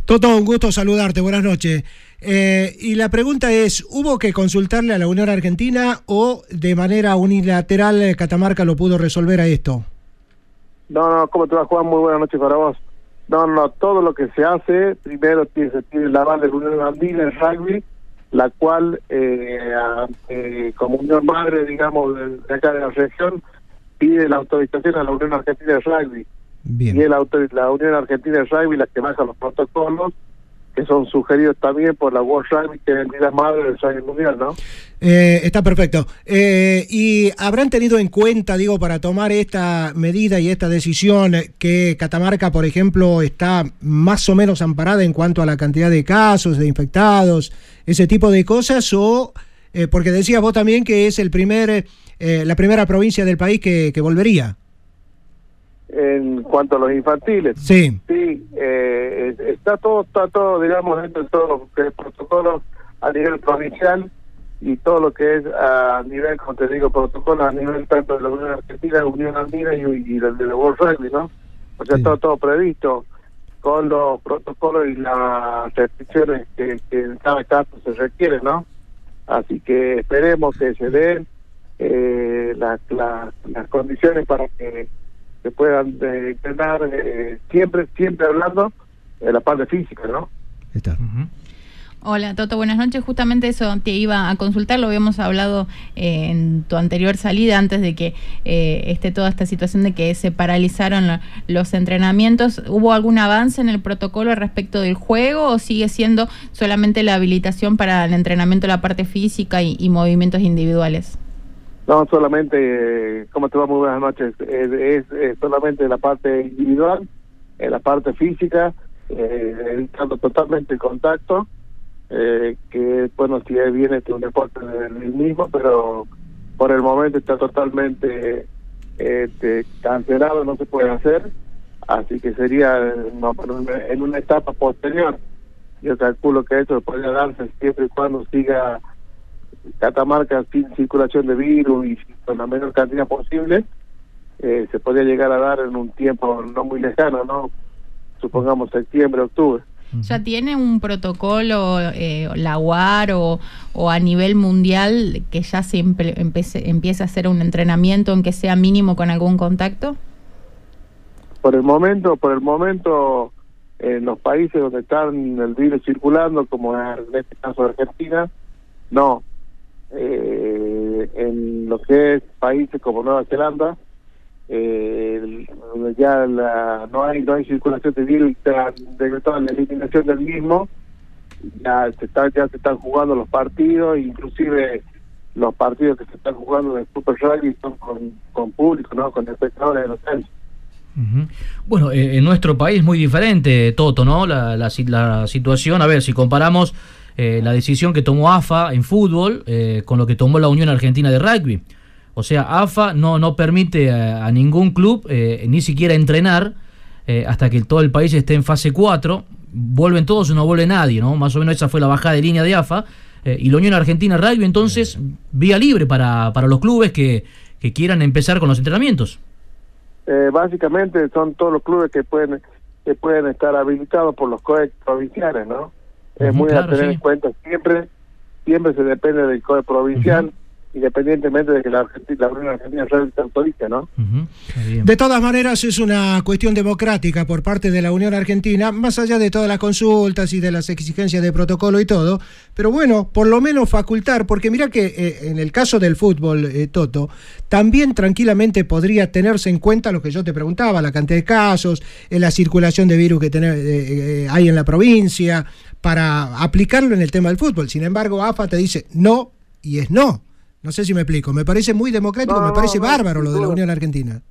Toto, un gusto saludarte, buenas noches. Eh, y la pregunta es, ¿hubo que consultarle a la Unión Argentina o de manera unilateral Catamarca lo pudo resolver a esto? No, no, ¿cómo te va, Juan? Muy buenas noches para vos. No, no, todo lo que se hace, primero tiene, tiene la aval de la Unión Andina en rugby, la cual, eh, eh, como unión madre, digamos, de, de, acá de la región, pide la autorización a la Unión Argentina de Rugby y es la, la Unión Argentina de Rugby la que baja los protocolos que son sugeridos también por la World Rugby, que es la madre del rugby mundial, ¿no? Eh, está perfecto. Eh, ¿Y habrán tenido en cuenta, digo, para tomar esta medida y esta decisión, que Catamarca, por ejemplo, está más o menos amparada en cuanto a la cantidad de casos, de infectados, ese tipo de cosas? O, eh, porque decías vos también que es el primer, la primera provincia del país que, que volvería en cuanto a los infantiles. Sí. Sí, eh, está todo, está todo, digamos, dentro de todo el protocolo a nivel provincial y todo lo que es a nivel, como te digo, protocolo a nivel tanto de la Unión Argentina, Unión Andina y, y del de la World Rugby, ¿no? O sea, está todo previsto con los protocolos y las restricciones que, en cada caso se requieren, ¿no? Así que esperemos que se den eh, las condiciones para que que puedan eh, entrenar eh, siempre siempre hablando de la parte física, ¿no? Está. Hola Toto, buenas noches. Justamente eso te iba a consultar, lo habíamos hablado eh, en tu anterior salida antes de que eh, esté toda esta situación de que se paralizaron la- los entrenamientos. ¿Hubo algún avance en el protocolo respecto del juego o sigue siendo solamente la habilitación para el entrenamiento de la parte física y, y movimientos individuales? No, solamente, eh, ¿cómo te va? Muy buenas noches. Es, solamente la parte individual, en la parte física, eh, evitando totalmente el contacto, eh, que bueno, si es bien este un deporte del mismo, pero por el momento está totalmente este, cancelado, no se puede hacer, así que sería eh, en una etapa posterior. Yo calculo que eso podría darse siempre y cuando siga Catamarca sin circulación de virus y con la menor cantidad posible, eh, se podría llegar a dar en un tiempo no muy lejano, ¿no? Supongamos septiembre, octubre. ¿Ya tiene un protocolo, eh, la UAR o, o a nivel mundial que ya se empe- empece- empiece a hacer un entrenamiento aunque sea mínimo con algún contacto? Por el momento, por el momento, en los países donde están el virus circulando, como en este caso Argentina, no. Eh, en lo que es países como Nueva Zelanda, eh, ya la, no hay no hay circulación de virus, decretada la eliminación del mismo, ya se está, ya se están jugando los partidos, inclusive los partidos que se están jugando de Super Rugby son con, con público, no con espectadores de los. Ujú. Bueno, eh, en nuestro país es muy diferente, Toto, ¿no? La, la la situación, a ver, si comparamos eh, la decisión que tomó AFA en fútbol eh, con lo que tomó la Unión Argentina de Rugby. O sea, AFA no, no permite a, a ningún club eh, ni siquiera entrenar eh, hasta que todo el país esté en fase 4. Vuelven todos o no vuelve nadie, ¿no? Más o menos esa fue la bajada de línea de AFA. Eh, y la Unión Argentina Rugby, entonces, vía libre para, para los clubes que, que quieran empezar con los entrenamientos. Eh, básicamente son todos los clubes que pueden que pueden estar habilitados por los COE provinciales, ¿no? Es muy claro, a tener sí. en cuenta siempre, siempre se depende del COE provincial, independientemente de que la, Argentina, la Unión Argentina Rugby se autorice, ¿no? De todas maneras, es una cuestión democrática por parte de la Unión Argentina, más allá de todas las consultas y de las exigencias de protocolo y todo. Pero bueno, por lo menos facultar, porque mira que eh, en el caso del fútbol, eh, Toto, también tranquilamente podría tenerse en cuenta lo que yo te preguntaba, la cantidad de casos, eh, la circulación de virus que tener- eh, eh, hay en la provincia, para aplicarlo en el tema del fútbol. Sin embargo, AFA te dice no y es no. No sé si me explico. Me parece muy democrático, No, me parece no, bárbaro lo de la. Unión Argentina.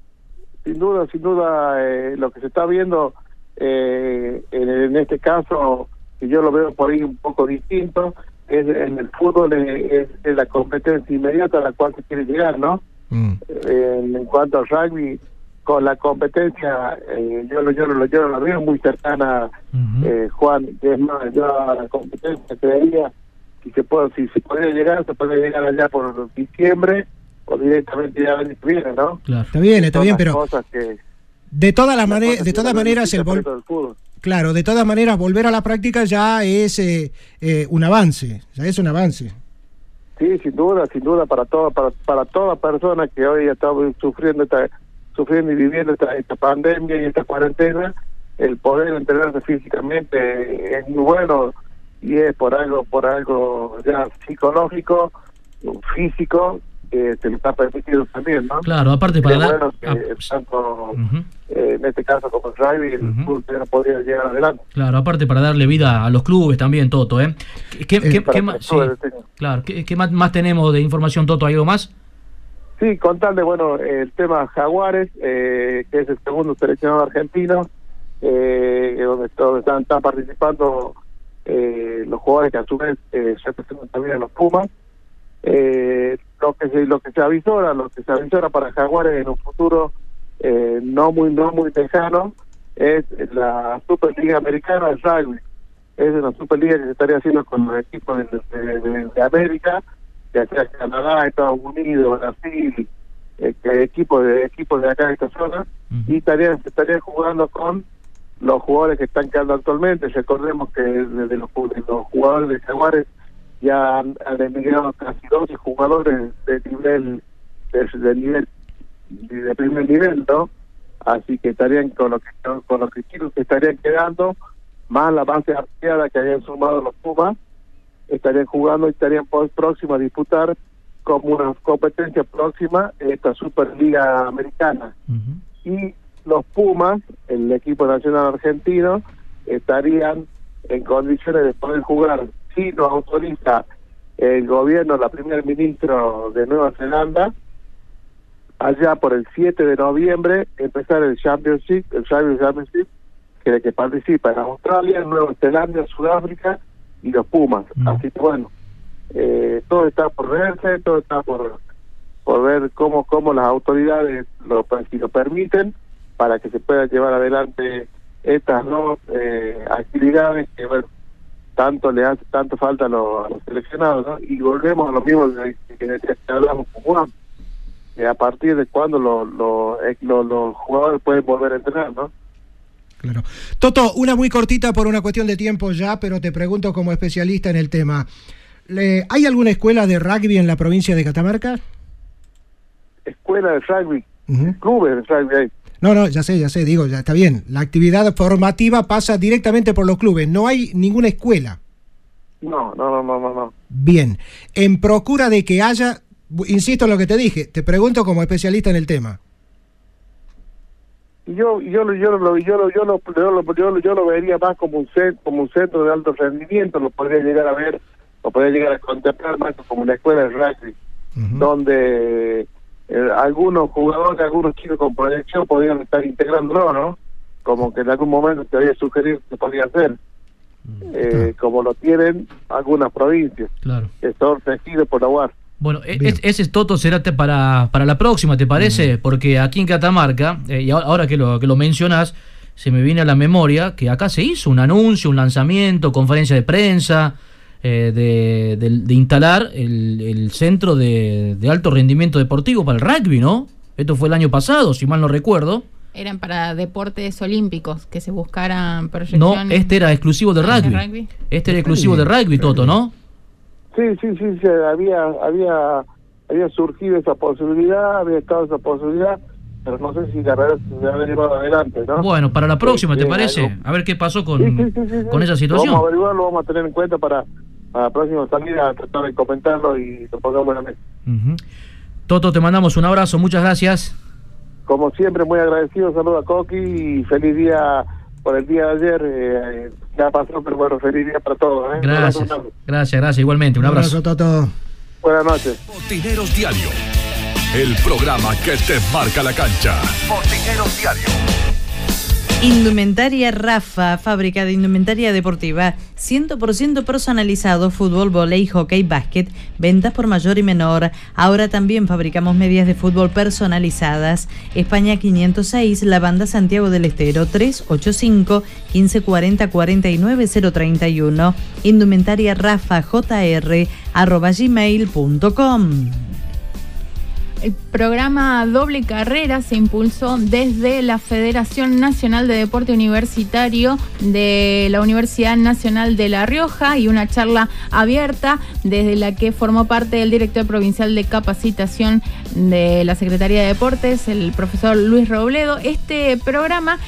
Sin duda, sin duda, eh, lo que se está viendo eh, en, en este caso, que yo lo veo por ahí un poco distinto, es en el fútbol eh, es, es la competencia inmediata a la cual se quiere llegar, ¿no? Eh, en, en cuanto al rugby, con la competencia, eh, yo, lo, yo, lo, yo lo veo muy cercana, eh, Juan, que es más, yo a la competencia creería si se puede, si se podría llegar, se puede llegar allá por diciembre o directamente ya que viene, ¿no? Está bien, está bien, pero cosas que- de todas las maneras, de que todas maneras el vol- para el fútbol. claro, de todas maneras volver a la práctica ya es eh, eh, un avance, ya es un avance. Sí, sin duda, sin duda para toda para, para toda persona que hoy está sufriendo esta sufriendo y viviendo esta, esta pandemia y esta cuarentena, el poder entrenarse físicamente es muy bueno y es por algo por algo ya psicológico, físico que se le está permitido también, ¿no? Claro, aparte para dar- bueno que ah, tanto eh, en este caso como el rugby el fútbol ya no podría llegar adelante. Claro, aparte para darle vida a los clubes también, Toto, ¿eh? ¿Qué, qué- qué- más, sí, claro, ¿qué, qué más, más tenemos de información, Toto? ¿Hay algo más? Sí, contarle, bueno, el tema Jaguares, eh, que es el segundo seleccionado argentino, eh, donde, donde están, están participando eh, los jugadores que a su vez eh, representan también a los Pumas. Eh, lo que se lo que se avisora, lo que se avisora para Jaguares en un futuro eh, no muy no muy lejano es la Superliga Americana de Rugby. Es una Superliga que se estaría haciendo con los equipos de América, ya sea Canadá, Estados Unidos, Brasil, que equipos de equipos de acá de esta zona, y estarían, estarían jugando con los jugadores que están quedando actualmente. Recordemos que de, de los, de los jugadores de Jaguares ya han, han emigrado casi 12 jugadores de nivel de, de nivel de primer nivel, ¿no? Así que estarían con los que con los que estarían quedando, más la base ampliada que habían sumado los Pumas, estarían jugando y estarían próximos a disputar como una competencia próxima esta Superliga Americana. Y los Pumas, el equipo nacional argentino, estarían en condiciones de poder jugar si nos autoriza el gobierno, la primer ministro de Nueva Zelanda, allá por el 7 de noviembre empezar el Championship, el Championship, que que participa en Australia, Nueva Zelanda, Sudáfrica y los Pumas. Mm. Así que bueno, eh, todo está por verse, todo está por por ver cómo cómo las autoridades lo si lo permiten para que se pueda llevar adelante estas dos eh, actividades que bueno tanto le hace tanto falta a los, seleccionados ¿no? y volvemos a lo mismo que, hablamos con Juan a partir de cuando eh, los jugadores pueden volver a entrenar ¿no? Claro. Toto, una muy cortita por una cuestión de tiempo ya, pero te pregunto como especialista en el tema. ¿Hay alguna escuela de rugby en la provincia de Catamarca? Escuela de rugby, clubes de rugby. No, no, ya sé, ya sé, digo, ya está bien. La actividad formativa pasa directamente por los clubes, no hay ninguna escuela. No, no, no, no, no. Bien, en procura de que haya, insisto en lo que te dije, te pregunto como especialista en el tema yo yo yo yo lo yo lo yo lo yo lo, yo lo vería más como un centro como un centro de alto rendimiento lo podría llegar a ver lo podría llegar a contemplar más como una escuela de rugby donde eh, algunos jugadores algunos chicos con proyección podrían estar integrándolo no como que en algún momento te había sugerido que podría hacer eh, como lo tienen algunas provincias claro. que son regidos por la UAR bueno, e-, ese Toto será para, para la próxima, ¿te parece? Porque aquí en Catamarca, eh, y ahora que lo, que lo mencionas, se me viene a la memoria que acá se hizo un anuncio, un lanzamiento, conferencia de prensa, eh, de, instalar el, centro de, alto rendimiento deportivo para el rugby, ¿no? Esto fue el año pasado, si mal no recuerdo. Eran para deportes olímpicos, que se buscaran proyecciones. No, este era exclusivo de ah, rugby. Este era exclusivo de rugby, Toto, ¿no? Sí, sí, sí, sí, había, había, había surgido esa posibilidad, había estado esa posibilidad, pero no sé si la verdad se había llevado adelante, ¿no? Bueno, para la próxima, ¿te parece? A ver qué pasó con, con esa situación. Vamos a averiguarlo, vamos a tener en cuenta para, para la próxima salida, tratar de comentarlo y lo pongamos en la mesa. Toto, te mandamos un abrazo, muchas gracias. Como siempre, muy agradecido, saludo a Coqui y feliz día por el día de ayer. Eh, ya pasó, pero bueno, feliz día para todos. ¿eh? Gracias, gracias, gracias. Igualmente, un abrazo. Un abrazo, Buenas noches. Botineros Diario, el programa que te marca la cancha. Botineros Diario. Indumentaria Rafa, fábrica de indumentaria deportiva, 100% personalizado, fútbol, volei, hockey, básquet, ventas por mayor y menor. Ahora también fabricamos medias de fútbol personalizadas. España 506, la banda Santiago del Estero 385 1540 49 031. Indumentaria Rafa JR arroba gmail.com. El programa Doble Carrera se impulsó desde la Federación Nacional de Deporte Universitario de la Universidad Nacional de La Rioja y una charla abierta desde la que formó parte el director provincial de capacitación de la Secretaría de Deportes, el profesor Luis Robledo. Este programa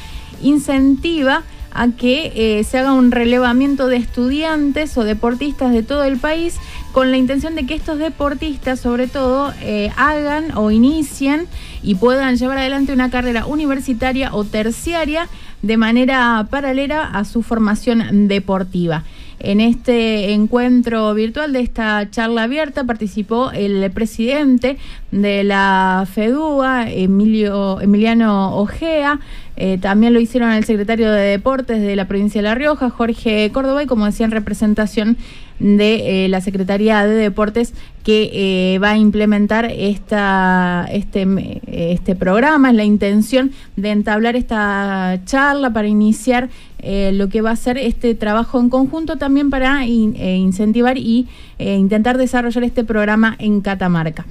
incentiva a que eh, se haga un relevamiento de estudiantes o deportistas de todo el país con la intención de que estos deportistas, sobre todo, eh, hagan o inicien y puedan llevar adelante una carrera universitaria o terciaria de manera paralela a su formación deportiva. En este encuentro virtual de esta charla abierta participó el presidente de la FEDUA, Emilio, Emiliano Ojea, eh, también lo hicieron el secretario de Deportes de la provincia de La Rioja, Jorge Córdoba, y como decía en representación de eh, la Secretaría de Deportes que eh, va a implementar esta, este, este programa. Es la intención de entablar esta charla para iniciar eh, lo que va a ser este trabajo en conjunto también para incentivar y intentar desarrollar este programa en Catamarca.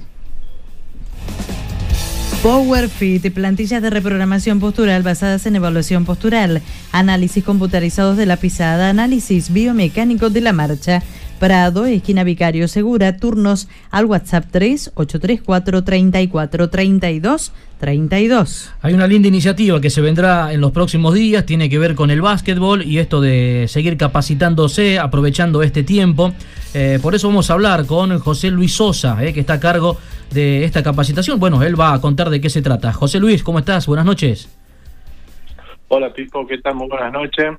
PowerFit, plantillas de reprogramación postural basadas en evaluación postural, análisis computarizados de la pisada, análisis biomecánico de la marcha, Prado, esquina Vicario Segura, turnos al WhatsApp 3 834 34 32 32. Hay una linda iniciativa que se vendrá en los próximos días, tiene que ver con el básquetbol y esto de seguir capacitándose, aprovechando este tiempo. Eh, por eso vamos a hablar con José Luis Sosa, eh, que está a cargo de esta capacitación. Bueno, él va a contar de qué se trata. José Luis, ¿cómo estás? Buenas noches. Hola Pipo, ¿qué tal? Muy buenas noches.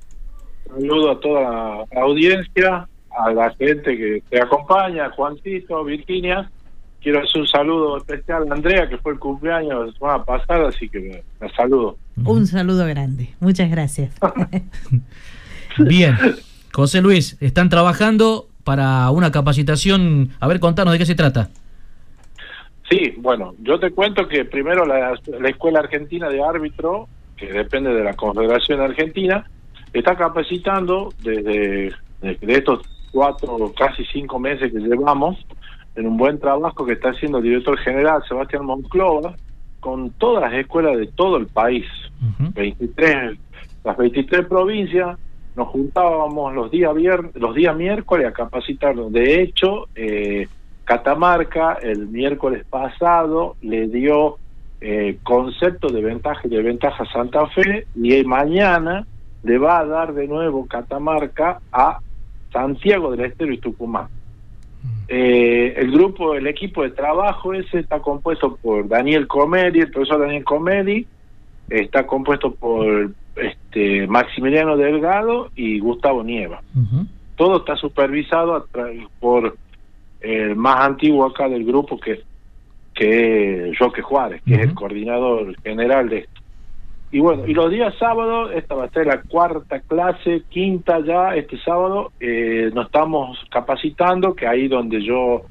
Saludo a toda la audiencia, a la gente que te acompaña, Juancito, Virginia. Quiero hacer un saludo especial a Andrea, que fue el cumpleaños la semana pasada, así que la saludo. Un saludo grande. Muchas gracias. Bien. José Luis, están trabajando para una capacitación. A ver, contanos de qué se trata. Sí, bueno, yo te cuento que primero la, la Escuela Argentina de Árbitro, que depende de la Confederación Argentina, está capacitando desde, desde estos cuatro, casi cinco meses que llevamos, en un buen trabajo que está haciendo el director general Sebastián Monclova, con todas las escuelas de todo el país, 23, las 23 provincias, nos juntábamos los días viernes, los días miércoles a capacitarnos. De hecho, eh, Catamarca el miércoles pasado le dio eh, concepto de ventaja y de ventaja Santa Fe y mañana le va a dar de nuevo Catamarca a Santiago del Estero y Tucumán. Eh, el grupo, el equipo de trabajo ese está compuesto por Daniel Comedi, el profesor Daniel Comedi, está compuesto por este Maximiliano Delgado y Gustavo Nieva. Todo está supervisado por el más antiguo acá del grupo que que es Joque Juárez, que es el coordinador general de esto. Y bueno, y los días sábados, esta va a ser la cuarta clase, quinta ya, este sábado, eh, nos estamos capacitando, que ahí donde yo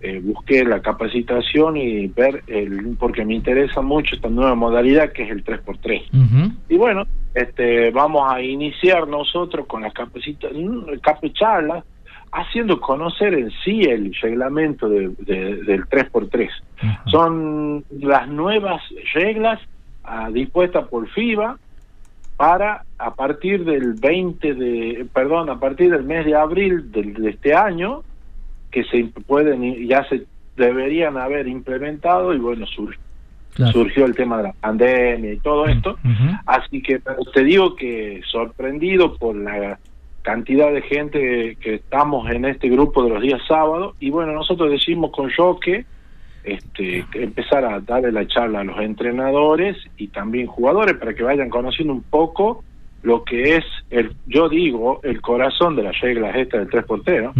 eh, busqué la capacitación y ver, el, porque me interesa mucho esta nueva modalidad que es el 3x3. Y bueno, este vamos a iniciar nosotros con las capacitación, charlas, haciendo conocer en sí el reglamento de, del 3x3. Son las nuevas reglas dispuesta por FIBA para a partir del 20 de, perdón, a partir del mes de abril de, este año, que se pueden, ya se deberían haber implementado y bueno, surgió el tema de la pandemia y todo esto. Así que te digo que sorprendido por la cantidad de gente que estamos en este grupo de los días sábados y bueno, nosotros decimos con Joque este, empezar a darle la charla a los entrenadores y también jugadores para que vayan conociendo un poco lo que es, el yo digo, el corazón de las reglas estas del 3 portero.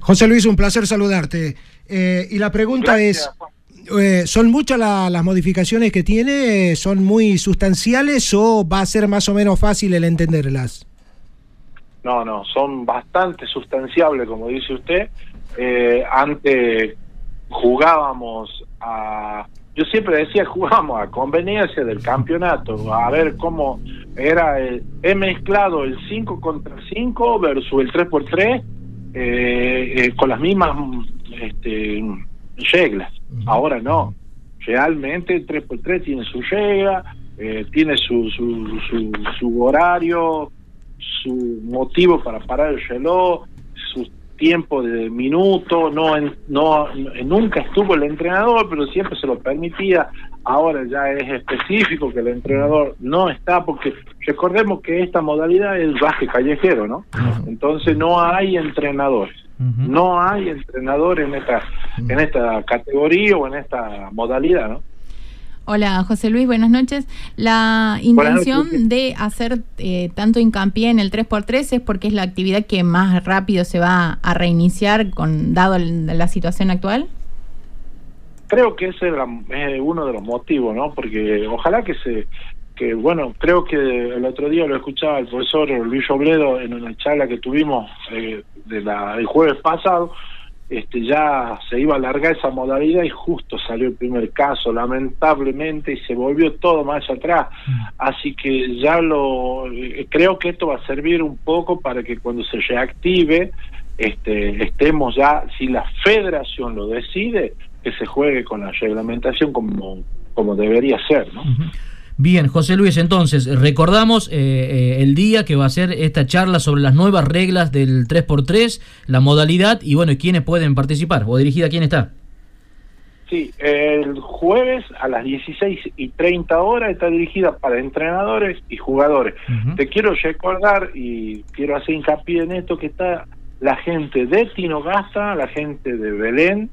José Luis, un placer saludarte. Eh, y la pregunta es, eh, ¿son muchas las modificaciones que tiene? ¿Son muy sustanciales o va a ser más o menos fácil el entenderlas? No, no, son bastante sustanciables, como dice usted. Eh, antes jugábamos a yo siempre decía jugábamos a conveniencia del campeonato, a ver cómo era el, he mezclado el 5 contra 5 versus el 3 por 3 eh, eh, con las mismas este, reglas. Ahora no, realmente el 3 por 3 tiene su regla, eh, tiene su, su, su, su horario, su motivo para parar el reloj, tiempo de minuto, no, no nunca estuvo el entrenador, pero siempre se lo permitía. Ahora ya es específico que el entrenador no está, porque recordemos que esta modalidad es básquet callejero, ¿no? Entonces no hay entrenadores. No hay entrenador en esta en esta categoría o en esta modalidad, ¿no? Hola, José Luis, buenas noches. La intención de hacer eh, tanto hincapié en el 3x3 es porque es la actividad que más rápido se va a reiniciar con dado la situación actual. Creo que ese es uno de los motivos, ¿no? Porque ojalá que se que bueno, creo que el otro día lo escuchaba el profesor Luis Robledo en una charla que tuvimos eh, de la, el jueves pasado, este, ya se iba a alargar esa modalidad y justo salió el primer caso, lamentablemente, y se volvió todo más atrás. Mm. Así que ya lo eh, creo que esto va a servir un poco para que cuando se reactive este, estemos ya, si la federación lo decide, que se juegue con la reglamentación como, como debería ser, ¿no? Bien, José Luis, entonces, recordamos eh, eh, el día que va a ser esta charla sobre las nuevas reglas del 3x3, la modalidad y bueno, quiénes pueden participar. ¿O dirigida a quién está? Sí, el jueves a las 16 y 30 horas está dirigida para entrenadores y jugadores. Te quiero recordar y quiero hacer hincapié en esto que está la gente de Tinogasta, la gente de Belén,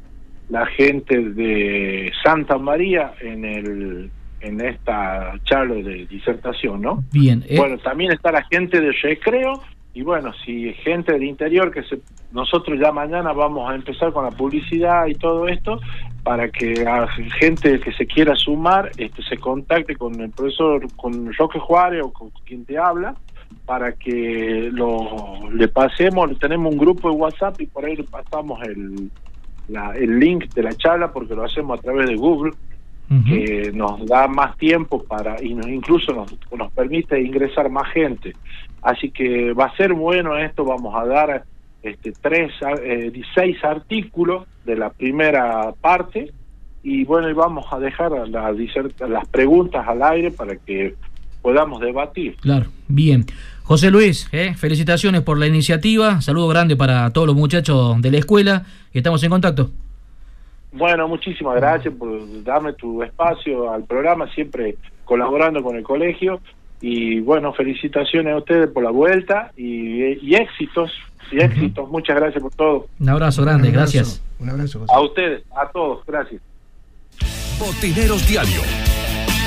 la gente de Santa María en el en esta charla de disertación, ¿no? Bien. eh, Bueno, también está la gente de recreo y bueno, si gente del interior que se, nosotros ya mañana vamos a empezar con la publicidad y todo esto para que la gente que se quiera sumar este, se contacte con el profesor, con Roque Juárez o con quien te habla para que lo le pasemos, tenemos un grupo de WhatsApp y por ahí le pasamos el, la- el link de la charla porque lo hacemos a través de Google que nos da más tiempo para y nos, incluso nos, nos permite ingresar más gente así que va a ser bueno esto vamos a dar este tres eh, 16 artículos de la primera parte y bueno y vamos a dejar la las preguntas al aire para que podamos debatir Claro, bien. José Luis, eh, felicitaciones por la iniciativa. Saludo grande para todos los muchachos de la escuela. Y estamos en contacto. Bueno, muchísimas gracias por darme tu espacio al programa, siempre colaborando con el colegio. Y bueno, felicitaciones a ustedes por la vuelta y, y éxitos, y éxitos. Muchas gracias por todo. Un abrazo grande, gracias. Un abrazo. A ustedes, a todos, gracias. Botineros Diario.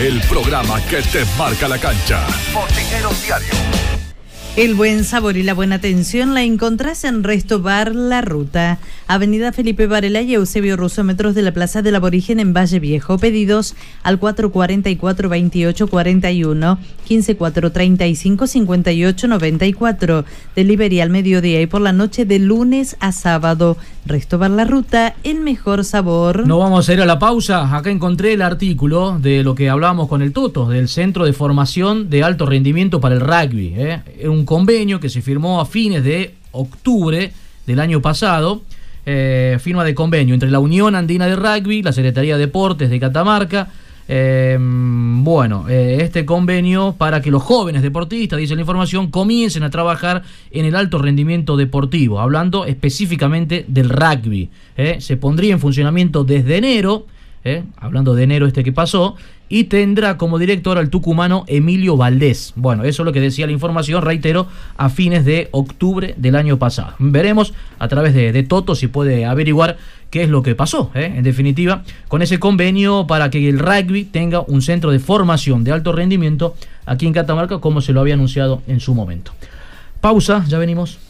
El programa que te marca la cancha. Botineros Diario. El buen sabor y la buena atención la encontrás en Resto Bar La Ruta, Avenida Felipe Varela y Eusebio Russo, metros de la Plaza del Aborigen en Valle Viejo. Pedidos al 444-2841, 15435-5894. Delivery al mediodía y por la noche de lunes a sábado. Resto Bar La Ruta, el mejor sabor. No vamos a ir a la pausa. Acá encontré el artículo de lo que hablábamos con el Toto, del Centro de Formación de Alto Rendimiento para el Rugby. ¿eh? Un convenio que se firmó a fines de octubre del año pasado. eh, firma de convenio entre la Unión Andina de Rugby, la Secretaría de Deportes de Catamarca. Eh, bueno, eh, este convenio para que los jóvenes deportistas, dice la información, comiencen a trabajar en el alto rendimiento deportivo, hablando específicamente del rugby. ¿eh? Se pondría en funcionamiento desde enero, ¿eh? hablando de enero este que pasó, y tendrá como director al tucumano Emilio Valdés. Bueno, eso es lo que decía la información, reitero, a fines de octubre del año pasado. Veremos a través de, de Toto si puede averiguar qué es lo que pasó, ¿eh? en definitiva, con ese convenio para que el rugby tenga un centro de formación de alto rendimiento aquí en Catamarca, como se lo había anunciado en su momento. Pausa, ya venimos.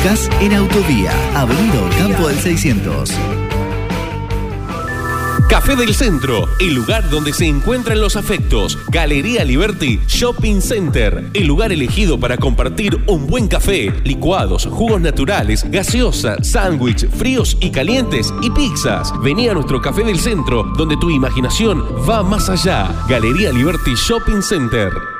Buscas en Autovía, Avenida Campo del 600. Café del Centro, el lugar donde se encuentran los afectos. Galería Liberty Shopping Center, el lugar elegido para compartir un buen café, licuados, jugos naturales, gaseosa, sándwich, fríos y calientes y pizzas. Vení a nuestro Café del Centro, donde tu imaginación va más allá. Galería Liberty Shopping Center.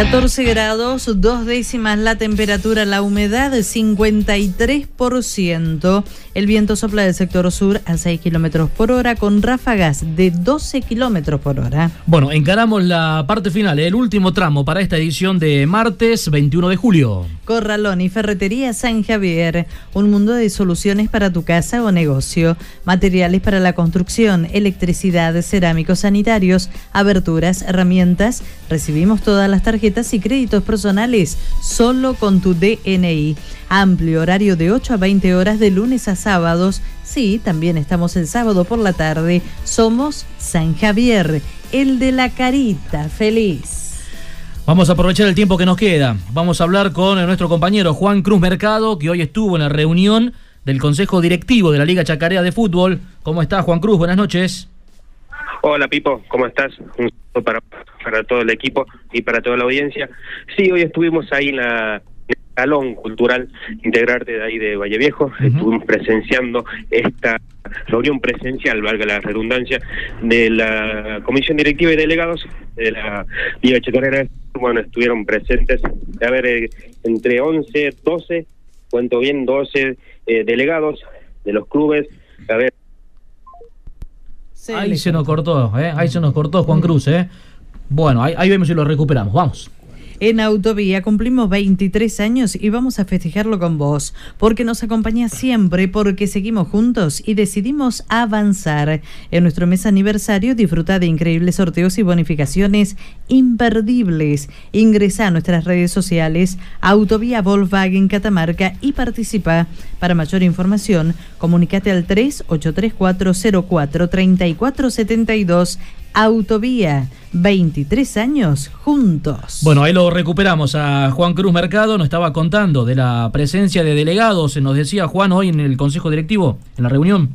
...14 grados, dos décimas la temperatura, la humedad 53%. El viento sopla del sector sur a 6 kilómetros por hora con ráfagas de 12 kilómetros por hora. Bueno, encaramos la parte final, el último tramo para esta edición de martes 21 de julio. Corralón y Ferretería San Javier, un mundo de soluciones para tu casa o negocio, materiales para la construcción, electricidad, cerámicos sanitarios, aberturas, herramientas. Recibimos todas las tarjetas y créditos personales solo con tu DNI. Amplio horario de 8 a 20 horas de lunes a sábados. Sí, también estamos el sábado por la tarde. Somos San Javier, el de la carita feliz. Vamos a aprovechar el tiempo que nos queda. Vamos a hablar con nuestro compañero Juan Cruz Mercado, que hoy estuvo en la reunión del Consejo Directivo de la Liga Chacarea de Fútbol. ¿Cómo está Juan Cruz? Buenas noches. Hola Pipo, ¿cómo estás? Un saludo para, para todo el equipo y para toda la audiencia. Sí, hoy estuvimos ahí en la Salón Cultural Integrarte de ahí de Valle Viejo, estuvimos presenciando esta reunión presencial, valga la redundancia, de la Comisión Directiva y Delegados de la Liga Chacarera. Bueno, estuvieron presentes, a ver, eh, entre 11, 12, cuento bien, 12 eh, delegados de los clubes, a ver, ahí se nos cortó, ¿eh? ahí se nos cortó Juan Cruz. ¿eh? Bueno, ahí, ahí vemos si lo recuperamos. Vamos. En Autovía cumplimos 23 años y vamos a festejarlo con vos, porque nos acompañás siempre, porque seguimos juntos y decidimos avanzar. En nuestro mes aniversario disfruta de increíbles sorteos y bonificaciones imperdibles. Ingresa a nuestras redes sociales Autovía Volkswagen Catamarca y participa. Para mayor información, comunícate al 3834043472 Autovía, 23 años juntos. Bueno, ahí lo recuperamos a Juan Cruz Mercado, nos estaba contando de la presencia de delegados, nos decía Juan hoy en el Consejo Directivo, en la reunión.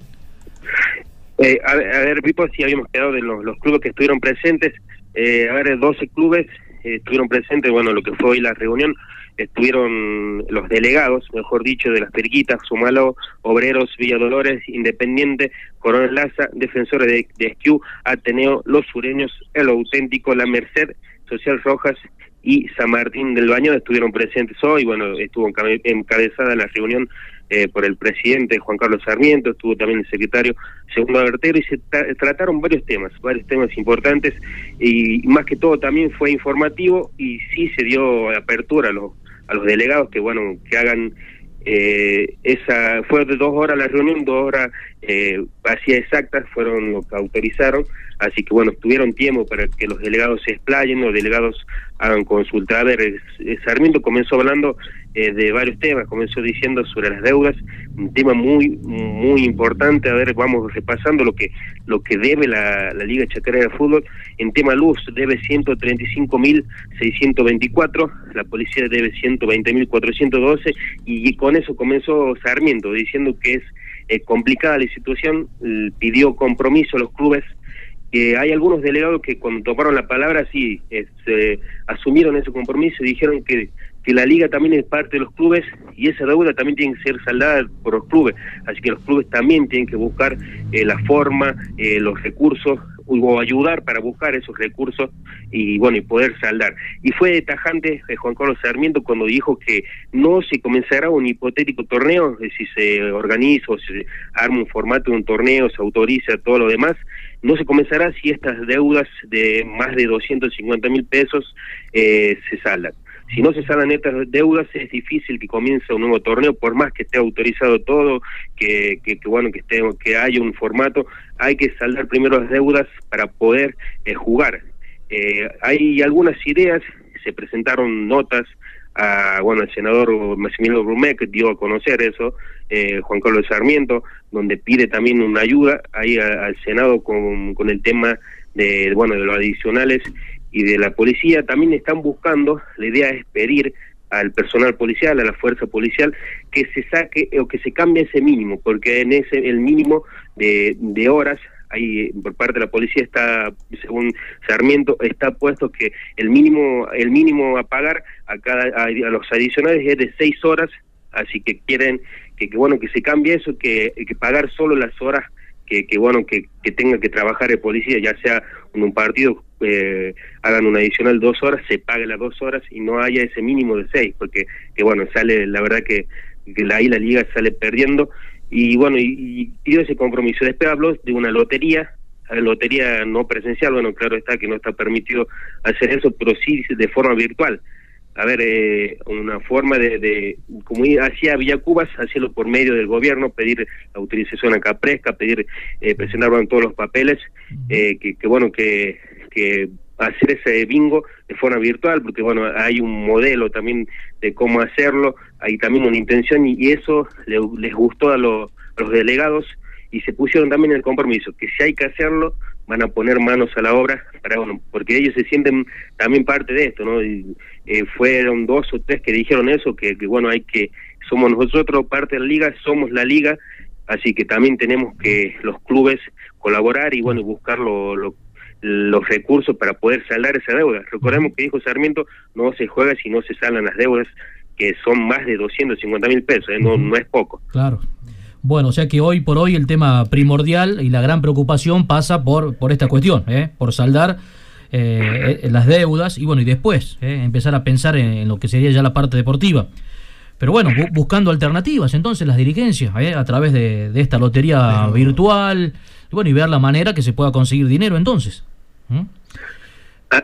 Eh, a, ver, a ver, Pipo, si habíamos quedado de los, los clubes que estuvieron presentes. Eh, a ver, 12 clubes eh, estuvieron presentes, bueno, lo que fue hoy la reunión. Estuvieron los delegados, mejor dicho, de las Periquitas, Sumalo, Obreros, Villa Dolores, Independiente, Coronel Laza, Defensores de, de Esquiú, Ateneo, Los Sureños, El Auténtico, La Merced, Social Rojas y San Martín del Baño estuvieron presentes hoy, bueno, estuvo encabe- encabezada la reunión eh, por el presidente Juan Carlos Sarmiento, estuvo también el secretario Segundo Bertero y se tra- trataron varios temas, varios temas importantes y más que todo también fue informativo y sí se dio apertura a los, a los delegados que, bueno, que hagan eh, esa fue de dos horas la reunión, dos horas eh, así exactas fueron lo que autorizaron, así que bueno, tuvieron tiempo para que los delegados se explayen, los delegados hagan consulta. A ver, Sarmiento comenzó hablando eh, de varios temas, comenzó diciendo sobre las deudas, un tema muy muy importante, a ver, vamos repasando lo que lo que debe la, la Liga Chacarera de Fútbol, en tema luz debe 135.624, la policía debe 120.412 y con eso comenzó Sarmiento diciendo que es eh, complicada la situación, pidió compromiso a los clubes que hay algunos delegados que cuando tomaron la palabra sí este, asumieron ese compromiso y dijeron que, que la liga también es parte de los clubes y esa deuda también tiene que ser saldada por los clubes. Así que los clubes también tienen que buscar eh, la forma, eh, los recursos o ayudar para buscar esos recursos y bueno y poder saldar y fue tajante eh, Juan Carlos Sarmiento cuando dijo que no se comenzará un hipotético torneo eh, si se organiza o se arma un formato de un torneo se autoriza todo lo demás no se comenzará si estas deudas de más de 250 mil pesos eh, se saldan. Si no se saldan estas deudas es difícil que comience un nuevo torneo por más que esté autorizado todo que, que, que bueno que esté que haya un formato hay que saldar primero las deudas para poder eh, jugar. Eh, hay algunas ideas se presentaron notas a bueno el senador Maximiliano Brumé que dio a conocer eso eh, Juan Carlos Sarmiento donde pide también una ayuda ahí al senado con, con el tema de bueno de los adicionales y de la policía. También están buscando la idea es pedir al personal policial, a la fuerza policial, que se saque o que se cambie ese mínimo, porque en ese el mínimo de, de horas ahí por parte de la policía está según Sarmiento está puesto que el mínimo el mínimo a pagar a cada a, los adicionales es de seis horas así que quieren que, que bueno que se cambie eso que, pagar solo las horas que, que bueno que, que tenga que trabajar el policía ya sea en un partido eh, hagan un adicional dos horas se pague las dos horas y no haya ese mínimo de seis porque que bueno sale la verdad que, ahí la liga sale perdiendo y bueno y, y pidió ese compromiso. Después habló de una lotería lotería no presencial bueno claro está que no está permitido hacer eso pero sí de forma virtual. A ver, eh, una forma de, de como ir hacia Villa Cubas, hacerlo por medio del gobierno, pedir la utilización a Capresca, pedir, eh, presentar todos los papeles, eh, que, que bueno, que, que hacer ese bingo de forma virtual, porque bueno, hay un modelo también de cómo hacerlo, hay también una intención y, y eso le- les gustó a, los delegados y se pusieron también el compromiso, que si hay que hacerlo, van a poner manos a la obra, para bueno, porque ellos se sienten también parte de esto, ¿no? Y, eh, fueron dos o tres que dijeron eso, que, que bueno, hay que, somos nosotros parte de la liga, somos la liga, así que también tenemos que los clubes colaborar y bueno, buscar lo- lo- los recursos para poder saldar esa deuda. Recordemos que dijo Sarmiento, no se juega si no se saldan las deudas, que son más de 250 mil pesos, ¿eh? no, no es poco. Claro. Bueno, o sea que hoy por hoy el tema primordial y la gran preocupación pasa por, por esta cuestión, ¿eh? por saldar eh, eh, las deudas y bueno, y después ¿eh? empezar a pensar en, en lo que sería ya la parte deportiva. Pero bueno, bu- buscando alternativas entonces las dirigencias a través de, de esta lotería virtual y bueno, y ver la manera que se pueda conseguir dinero entonces. ¿Mm?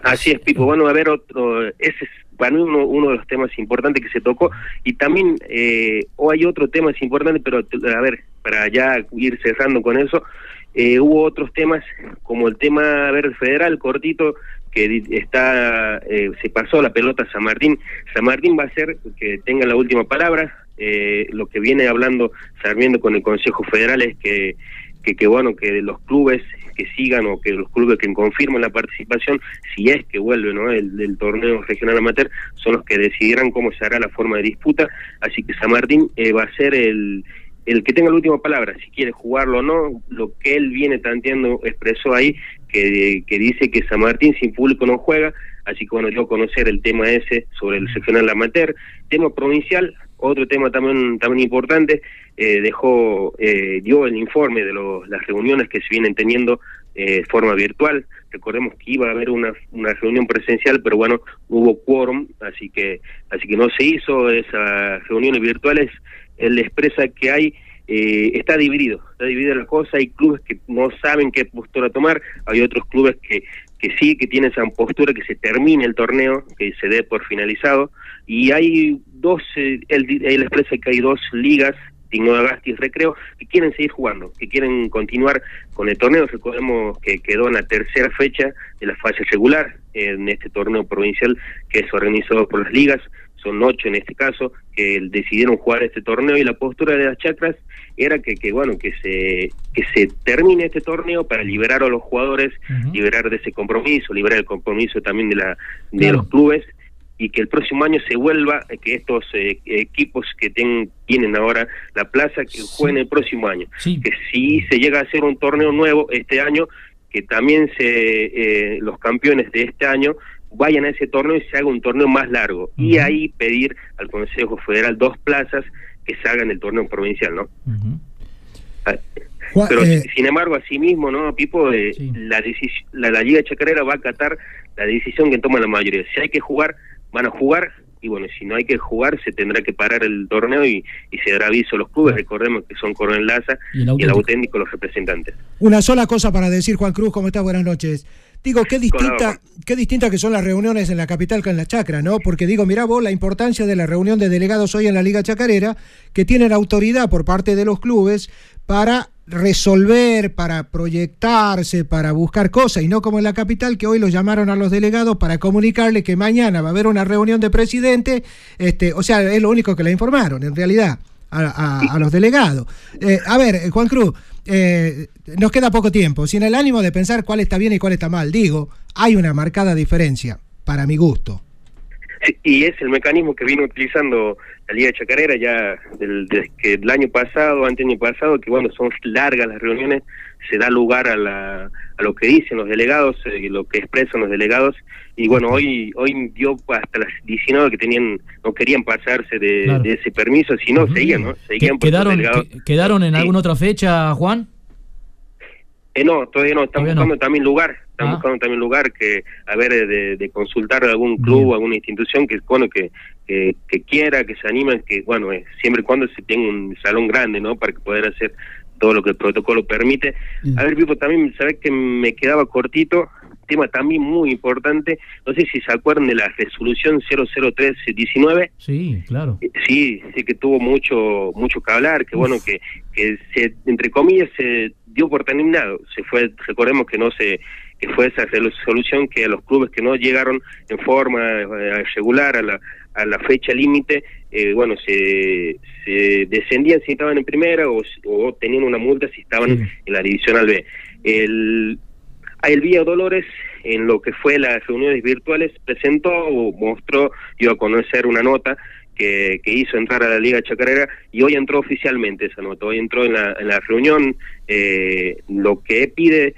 Así es, Pipo. Bueno, a ver, otro, ese es para mí uno, uno de los temas importantes que se tocó. Y también, eh, o hay otro tema importante, pero a ver, para ya ir cerrando con eso, eh, hubo otros temas, como el tema, a ver, federal, cortito, que está, eh, se pasó la pelota a San Martín. San Martín va a ser que tenga la última palabra. Eh, lo que viene hablando Sarmiento con el Consejo Federal es que que, que bueno que los clubes que sigan o que los clubes que confirmen la participación si es que vuelve no el del torneo regional amateur son los que decidirán cómo se hará la forma de disputa. Así que San Martín eh, va a ser el el que tenga la última palabra si quiere jugarlo o no. Lo que él viene tanteando expresó ahí que, que dice que San Martín sin público no juega. Así que bueno yo conocer el tema ese sobre el regional amateur. Tema provincial otro tema también también importante eh, dejó eh, dio el informe de los- las reuniones que se vienen teniendo eh, de forma virtual recordemos que iba a haber una, una reunión presencial, pero bueno, hubo quórum, así que así que no se hizo esas reuniones virtuales. Él expresa que hay eh, está dividido, está dividida la cosa, hay clubes que no saben qué postura tomar, hay otros clubes que, que sí, que tienen esa postura, que se termine el torneo, que se dé por finalizado, y hay dos, eh, él, él expresa que hay dos ligas, Digno Gasti y Recreo, que quieren seguir jugando, que quieren continuar con el torneo, recordemos que quedó en la tercera fecha de la fase regular en este torneo provincial que es organizado por las ligas, son ocho en este caso, que decidieron jugar este torneo y la postura de las chacras era que, que bueno, que se, que se termine este torneo para liberar a los jugadores, liberar de ese compromiso, liberar el compromiso también de, la, de Claro. los clubes y que el próximo año se vuelva, eh, que estos eh, equipos que ten- tienen ahora la plaza, que jueguen el próximo año. Que si se llega a hacer un torneo nuevo este año, que también se eh, los campeones de este año vayan a ese torneo y se haga un torneo más largo. Y ahí pedir al Consejo Federal dos plazas que se hagan el torneo provincial, ¿no? Ah, Pero eh, sin embargo, asimismo, ¿no, Pipo? Eh, la, la, la Liga Chacarera va a acatar la decisión que toma la mayoría. Si hay que jugar, van a jugar. Y bueno, si no hay que jugar, se tendrá que parar el torneo y, y se dará aviso a los clubes. Recordemos que son Coronel Laza Y el y el auténtico. auténtico los representantes. Una sola cosa para decir, Juan Cruz, ¿cómo estás? Buenas noches. Digo, qué distinta, qué distinta que son las reuniones en la capital que en la Chacra, ¿no? Porque digo, mirá vos la importancia de la reunión de delegados hoy en la Liga Chacarera, que tienen autoridad por parte de los clubes para resolver, para proyectarse, para buscar cosas, y no como en la capital, que hoy los llamaron a los delegados para comunicarles que mañana va a haber una reunión de presidente, este, o sea, es lo único que le informaron, en realidad, a, a- los delegados. Eh, a ver, eh, Juan Cruz, eh, nos queda poco tiempo. Sin el ánimo de pensar cuál está bien y cuál está mal, digo, hay una marcada diferencia, para mi gusto. Y es el mecanismo que viene utilizando la Liga Chacarera ya desde el año pasado, ante año pasado, que bueno, son largas las reuniones, se da lugar a, la, a lo que dicen los delegados, eh, lo que expresan los delegados, y bueno, hoy hoy dio hasta las 19 que tenían no querían pasarse de, Claro. de ese permiso, si no, seguían, ¿no? Seguían ¿Quedaron, ¿Quedaron en alguna otra fecha, Juan? Eh, no, todavía no, no. buscando también lugar, están Ah. buscando también lugar que, a ver, eh, de, de consultar a algún club, alguna institución que, bueno, que, que, que quiera, que se anime, que, bueno, eh, siempre y cuando se tenga un salón grande, ¿no? Para que poder hacer todo lo que el protocolo permite. A ver, Pipo, también, ¿sabes que me quedaba cortito? Tema también muy importante, no sé si se acuerdan de la resolución 00319, Sí, claro. Sí, sí que tuvo mucho mucho que hablar, que bueno, que, que se, entre comillas se dio por terminado. Se fue, recordemos que no se que fue esa resolución que a los clubes que no llegaron en forma eh, regular a la, a la fecha límite, eh, bueno, se, se descendían si estaban en primera o, o tenían una multa si estaban en la divisional B. El, el Villa Dolores, en lo que fue las reuniones virtuales, presentó o mostró, dio a conocer una nota que, que hizo entrar a la Liga Chacarera y hoy entró oficialmente esa nota. Hoy entró en la, en la reunión. eh, lo que pide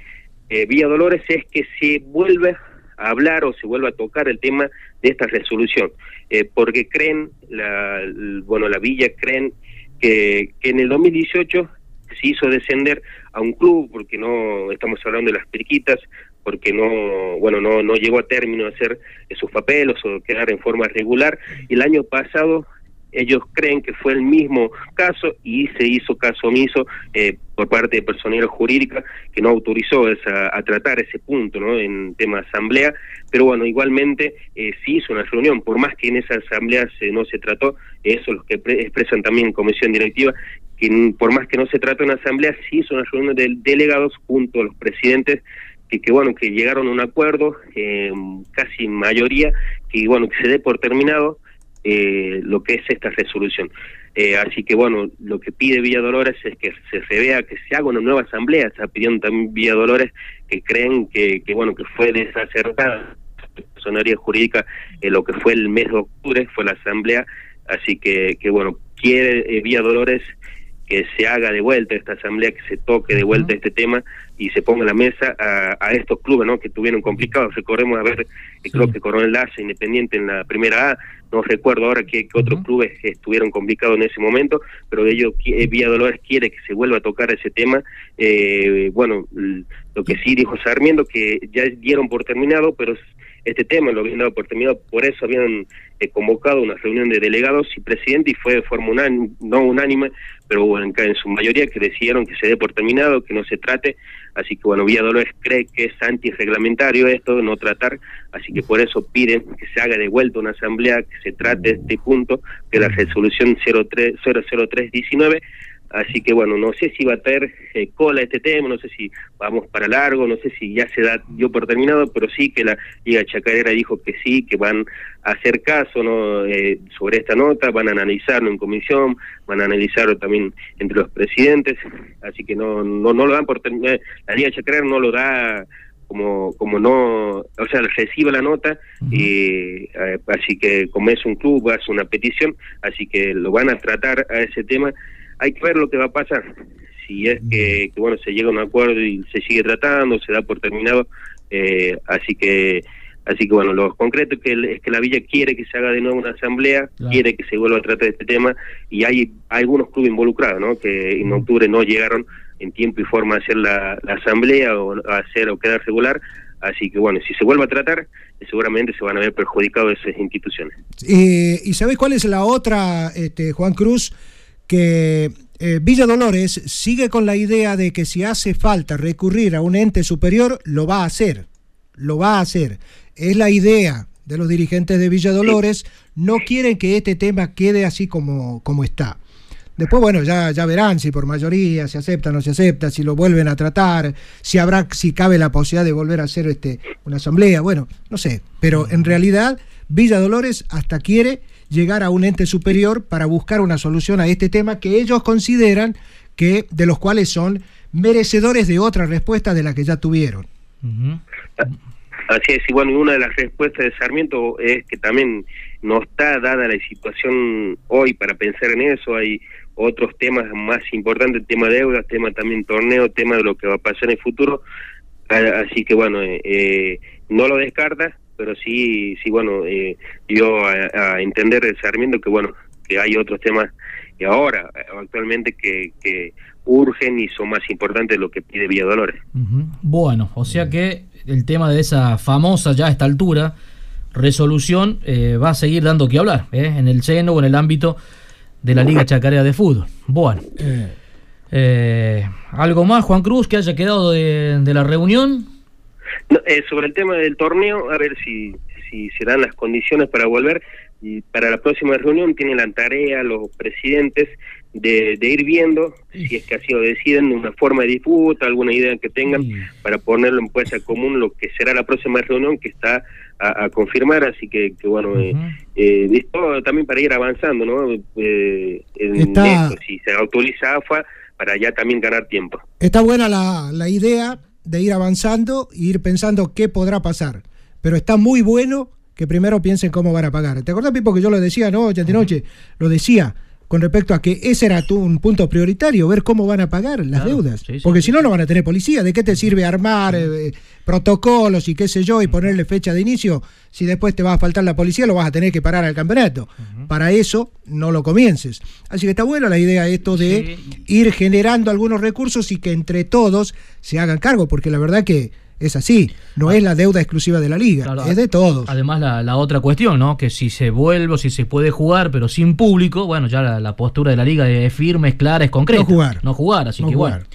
eh, Villa Dolores es que se vuelva a hablar o se vuelva a tocar el tema de esta resolución, eh, porque creen, la, bueno, la Villa creen que, en el 2018 se hizo descender a un club porque no estamos hablando de las periquitas porque no bueno no no llegó a término de hacer sus papeles o quedar en forma regular. Y el año pasado ellos creen que fue el mismo caso y se hizo caso omiso eh, por parte de personal jurídica que no autorizó esa, a tratar ese punto ¿no? en tema de asamblea, pero bueno, igualmente eh, sí hizo una reunión, por más que en esa asamblea se, no se trató, eso es lo que pre- expresan también en comisión directiva, que por más que no se trató en asamblea, sí hizo una reunión de delegados junto a los presidentes que, que bueno, que llegaron a un acuerdo, eh, casi mayoría, que bueno, que se dé por terminado eh, lo que es esta resolución. Eh, así que bueno, lo que pide Villa Dolores es que se revea, que se haga una nueva asamblea, está pidiendo también Villa Dolores que creen que, que bueno, que fue desacertada personería jurídica eh, lo que fue el mes de octubre, fue la asamblea, así que, que bueno, quiere eh, Villa Dolores que se haga de vuelta esta asamblea, que se toque de vuelta este tema, y se ponga en la mesa a, a estos clubes ¿no? que tuvieron complicados. Recordemos a ver, eh, creo que Coronel Laza, Independiente en la primera A, no recuerdo ahora qué, qué otros clubes estuvieron complicados en ese momento, pero ellos, eh, Villa Dolores quiere que se vuelva a tocar ese tema. Eh, bueno, lo que sí dijo Sarmiento, que ya dieron por terminado, pero este tema lo habían dado por terminado, por eso habían eh, convocado una reunión de delegados y presidente y fue de forma unánime, no unánime, pero bueno, en, su mayoría que decidieron que se dé por terminado, que no se trate, así que bueno, Villa cree que es antirreglamentario esto, no tratar, así que por eso piden que se haga de vuelta una asamblea, que se trate este punto de la resolución 03, 00319, Así que bueno, no sé si va a tener eh, cola este tema, no sé si vamos para largo, no sé si ya se da dio por terminado, pero sí que la Liga Chacarera dijo que sí, que van a hacer caso no Eh, sobre esta nota, van a analizarlo en comisión, van a analizarlo también entre los presidentes, así que no no, no lo dan por terminado, la Liga Chacarera no lo da como como no, o sea, recibe la nota, y eh, así que como es un club, hace una petición, así que lo van a tratar a ese tema hay que ver lo que va a pasar. Si es que, que, bueno, se llega a un acuerdo y se sigue tratando, se da por terminado, eh, así que así que bueno, lo concreto es que, es que la villa quiere que se haga de nuevo una asamblea, quiere que se vuelva a tratar este tema y hay, algunos clubes involucrados, ¿no? Que en octubre no llegaron en tiempo y forma a hacer la, la asamblea o a hacer o quedar regular, así que bueno, si se vuelve a tratar, seguramente se van a ver perjudicados esas instituciones. Eh, ¿Y sabés cuál es la otra, este, Juan Cruz? Que eh, Villa Dolores sigue con la idea de que si hace falta recurrir a un ente superior, lo va a hacer. Lo va a hacer. Es la idea de los dirigentes de Villa Dolores. No quieren que este tema quede así como, como está. Después, bueno, ya, ya verán si por mayoría se acepta o no se acepta, si lo vuelven a tratar, si habrá, si cabe la posibilidad de volver a hacer este, una asamblea, bueno, no sé. Pero en realidad, Villa Dolores hasta quiere llegar a un ente superior para buscar una solución a este tema que ellos consideran que, de los cuales son merecedores de otra respuesta de la que ya tuvieron. Así es, y bueno, una de las respuestas de Sarmiento es que también no está dada la situación hoy para pensar en eso, hay otros temas más importantes, tema de deuda, tema también torneo, tema de lo que va a pasar en el futuro, A- así que bueno, eh, eh, no lo descarta, pero sí, sí bueno, eh, dio a, a entender de Sarmiento que bueno, que hay otros temas que ahora, eh, actualmente, que, que urgen y son más importantes de lo que pide Villa Dolores. Bueno, o sea que el tema de esa famosa ya a esta altura resolución eh, va a seguir dando que hablar ¿eh? en el seno o en el ámbito de la Liga Chacarera de Fútbol. Bueno, eh, ¿algo más, Juan Cruz, que haya quedado de, de la reunión? No, eh, sobre el tema del torneo, a ver si, si se dan las condiciones para volver. Y para la próxima reunión tienen la tarea los presidentes de, de ir viendo si es que así lo deciden, una forma de disputa, alguna idea que tengan para ponerlo en puesta común lo que será la próxima reunión que está a, a confirmar. Así que, que bueno, eh, eh, esto también para ir avanzando, ¿no? Eh, en Está- esto, si se autoriza AFA, para ya también ganar tiempo. Está buena la, la idea de ir avanzando e ir pensando qué podrá pasar. Pero está muy bueno que primero piensen cómo van a pagar. ¿Te acordás, Pipo, que yo lo decía noche ante noche? Lo decía con respecto a que ese era tu- un punto prioritario, ver cómo van a pagar las Claro, deudas. sí, sí, Porque sí, si no, no van a tener policía. ¿De qué te sirve armar eh, protocolos y qué sé yo y ponerle fecha de inicio? Si después te va a faltar la policía, lo vas a tener que parar al campeonato. Para eso, no lo comiences. Así que está buena la idea esto de ir generando algunos recursos y que entre todos se hagan cargo, porque la verdad que es así. No es la deuda exclusiva de la liga, Claro, es de todos. Además, la, la otra cuestión, ¿no? Que si se vuelve o si se puede jugar, pero sin público, bueno, ya la, la postura de la liga es firme, es clara, es concreta. No jugar. No jugar, así No que jugar. bueno.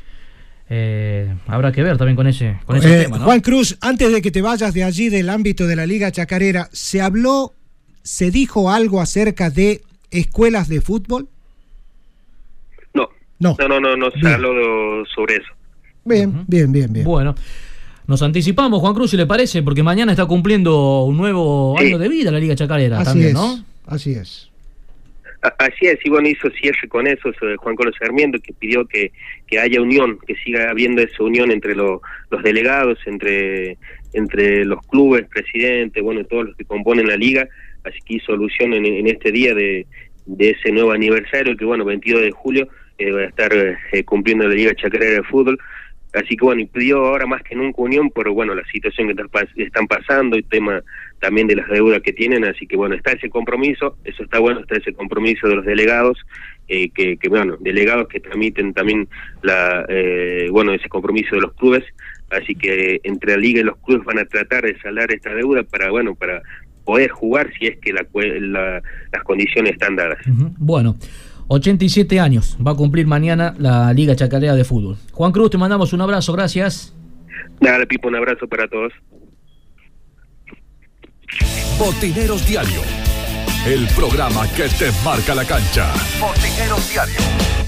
eh, habrá que ver también con ese, con ese Eh, tema, ¿no? Juan Cruz, antes de que te vayas de allí del ámbito de la Liga Chacarera, ¿se habló, se dijo algo acerca de escuelas de fútbol? No, no, no, no, no, se Bien. habló sobre eso. Bien, bien, bien, bien. Bueno, nos anticipamos, Juan Cruz, si le parece, porque mañana está cumpliendo un nuevo Sí. año de vida la Liga Chacarera Así también, es, ¿no? así es. Así es, y bueno, hizo cierre con eso sobre Juan Carlos Sarmiento, que pidió que, que haya unión, que siga habiendo esa unión entre lo- los delegados, entre, entre los clubes, presidente, bueno, todos los que componen la liga, así que hizo alusión en, en este día de, de ese nuevo aniversario, que bueno, 22 de julio eh, va a estar eh, cumpliendo la Liga Chacarera de Fútbol, Así que bueno, y pidió ahora más que nunca unión por bueno la situación que están pas- están pasando, el tema también de las deudas que tienen, así que bueno, está ese compromiso, eso está bueno, está ese compromiso de los delegados, eh, que, que bueno, delegados que tramiten también la eh, bueno ese compromiso de los clubes, así que entre la liga y los clubes van a tratar de saldar esta deuda para bueno para poder jugar si es que la, la- las condiciones están dadas. Bueno, 87 años va a cumplir mañana la Liga Chacarera de Fútbol. Juan Cruz, te mandamos un abrazo, gracias. Nada, Pipo, un abrazo para todos. Botineros Diario, el programa que te marca la cancha. Botineros Diario.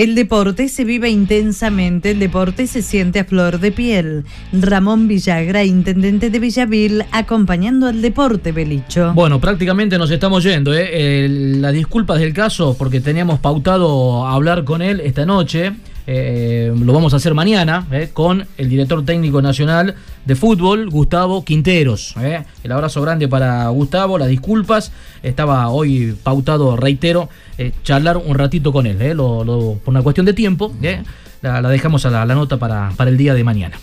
El deporte se vive intensamente, el deporte se siente a flor de piel. Ramón Villagra, intendente de Villavil, acompañando al deporte, Belicho. Bueno, prácticamente nos estamos yendo. ¿eh? El- las disculpas del caso, porque teníamos pautado hablar con él esta noche. Eh, lo vamos a hacer mañana ¿eh? con el director técnico nacional de fútbol, Gustavo Quinteros. ¿eh? El abrazo grande para Gustavo, las disculpas. Estaba hoy pautado, reitero, charlar un ratito con él. Lo- lo- por una cuestión de tiempo, la, la dejamos a la, la nota para, para el día de mañana.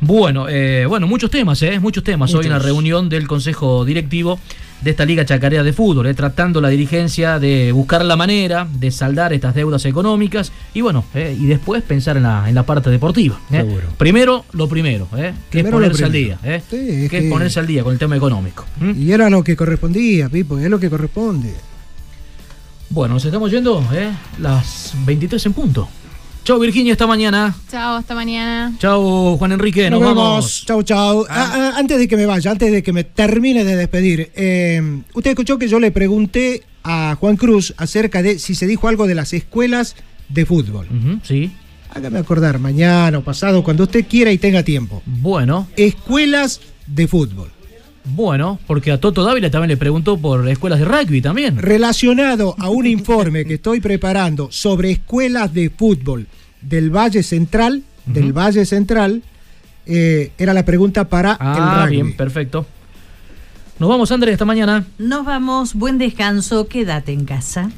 Bueno, eh, bueno, muchos temas, ¿eh? muchos temas. Hoy en la reunión del Consejo Directivo de esta Liga Chacarera de Fútbol, ¿eh? tratando la dirigencia de buscar la manera de saldar estas deudas económicas y bueno, ¿eh? y después pensar en la, en la parte deportiva. ¿eh? Seguro. Primero, lo primero, ¿eh? que Primero es ponerse al día. Sí, es que es ponerse al día con el tema económico. Y era lo que correspondía, Pipo, es lo que corresponde. Bueno, nos estamos yendo, las 23 en punto. Chau Virginia, esta mañana. Chao, hasta mañana. Chau Juan Enrique, nos, Nos vemos. vamos. Chau, chau. Ah, ah, antes de que me vaya, antes de que me termine de despedir, eh, usted escuchó que yo le pregunté a Juan Cruz acerca de si se dijo algo de las escuelas de fútbol. Sí. Hágame acordar, mañana o pasado, cuando usted quiera y tenga tiempo. Bueno. Escuelas de fútbol. Bueno, porque a Toto Dávila también le preguntó por escuelas de rugby también. Relacionado a un informe que estoy preparando sobre escuelas de fútbol del Valle Central, del Valle Central, eh, era la pregunta para Ah, el rugby. bien, perfecto. Nos vamos, Andrés, esta mañana. Nos vamos, buen descanso, quédate en casa.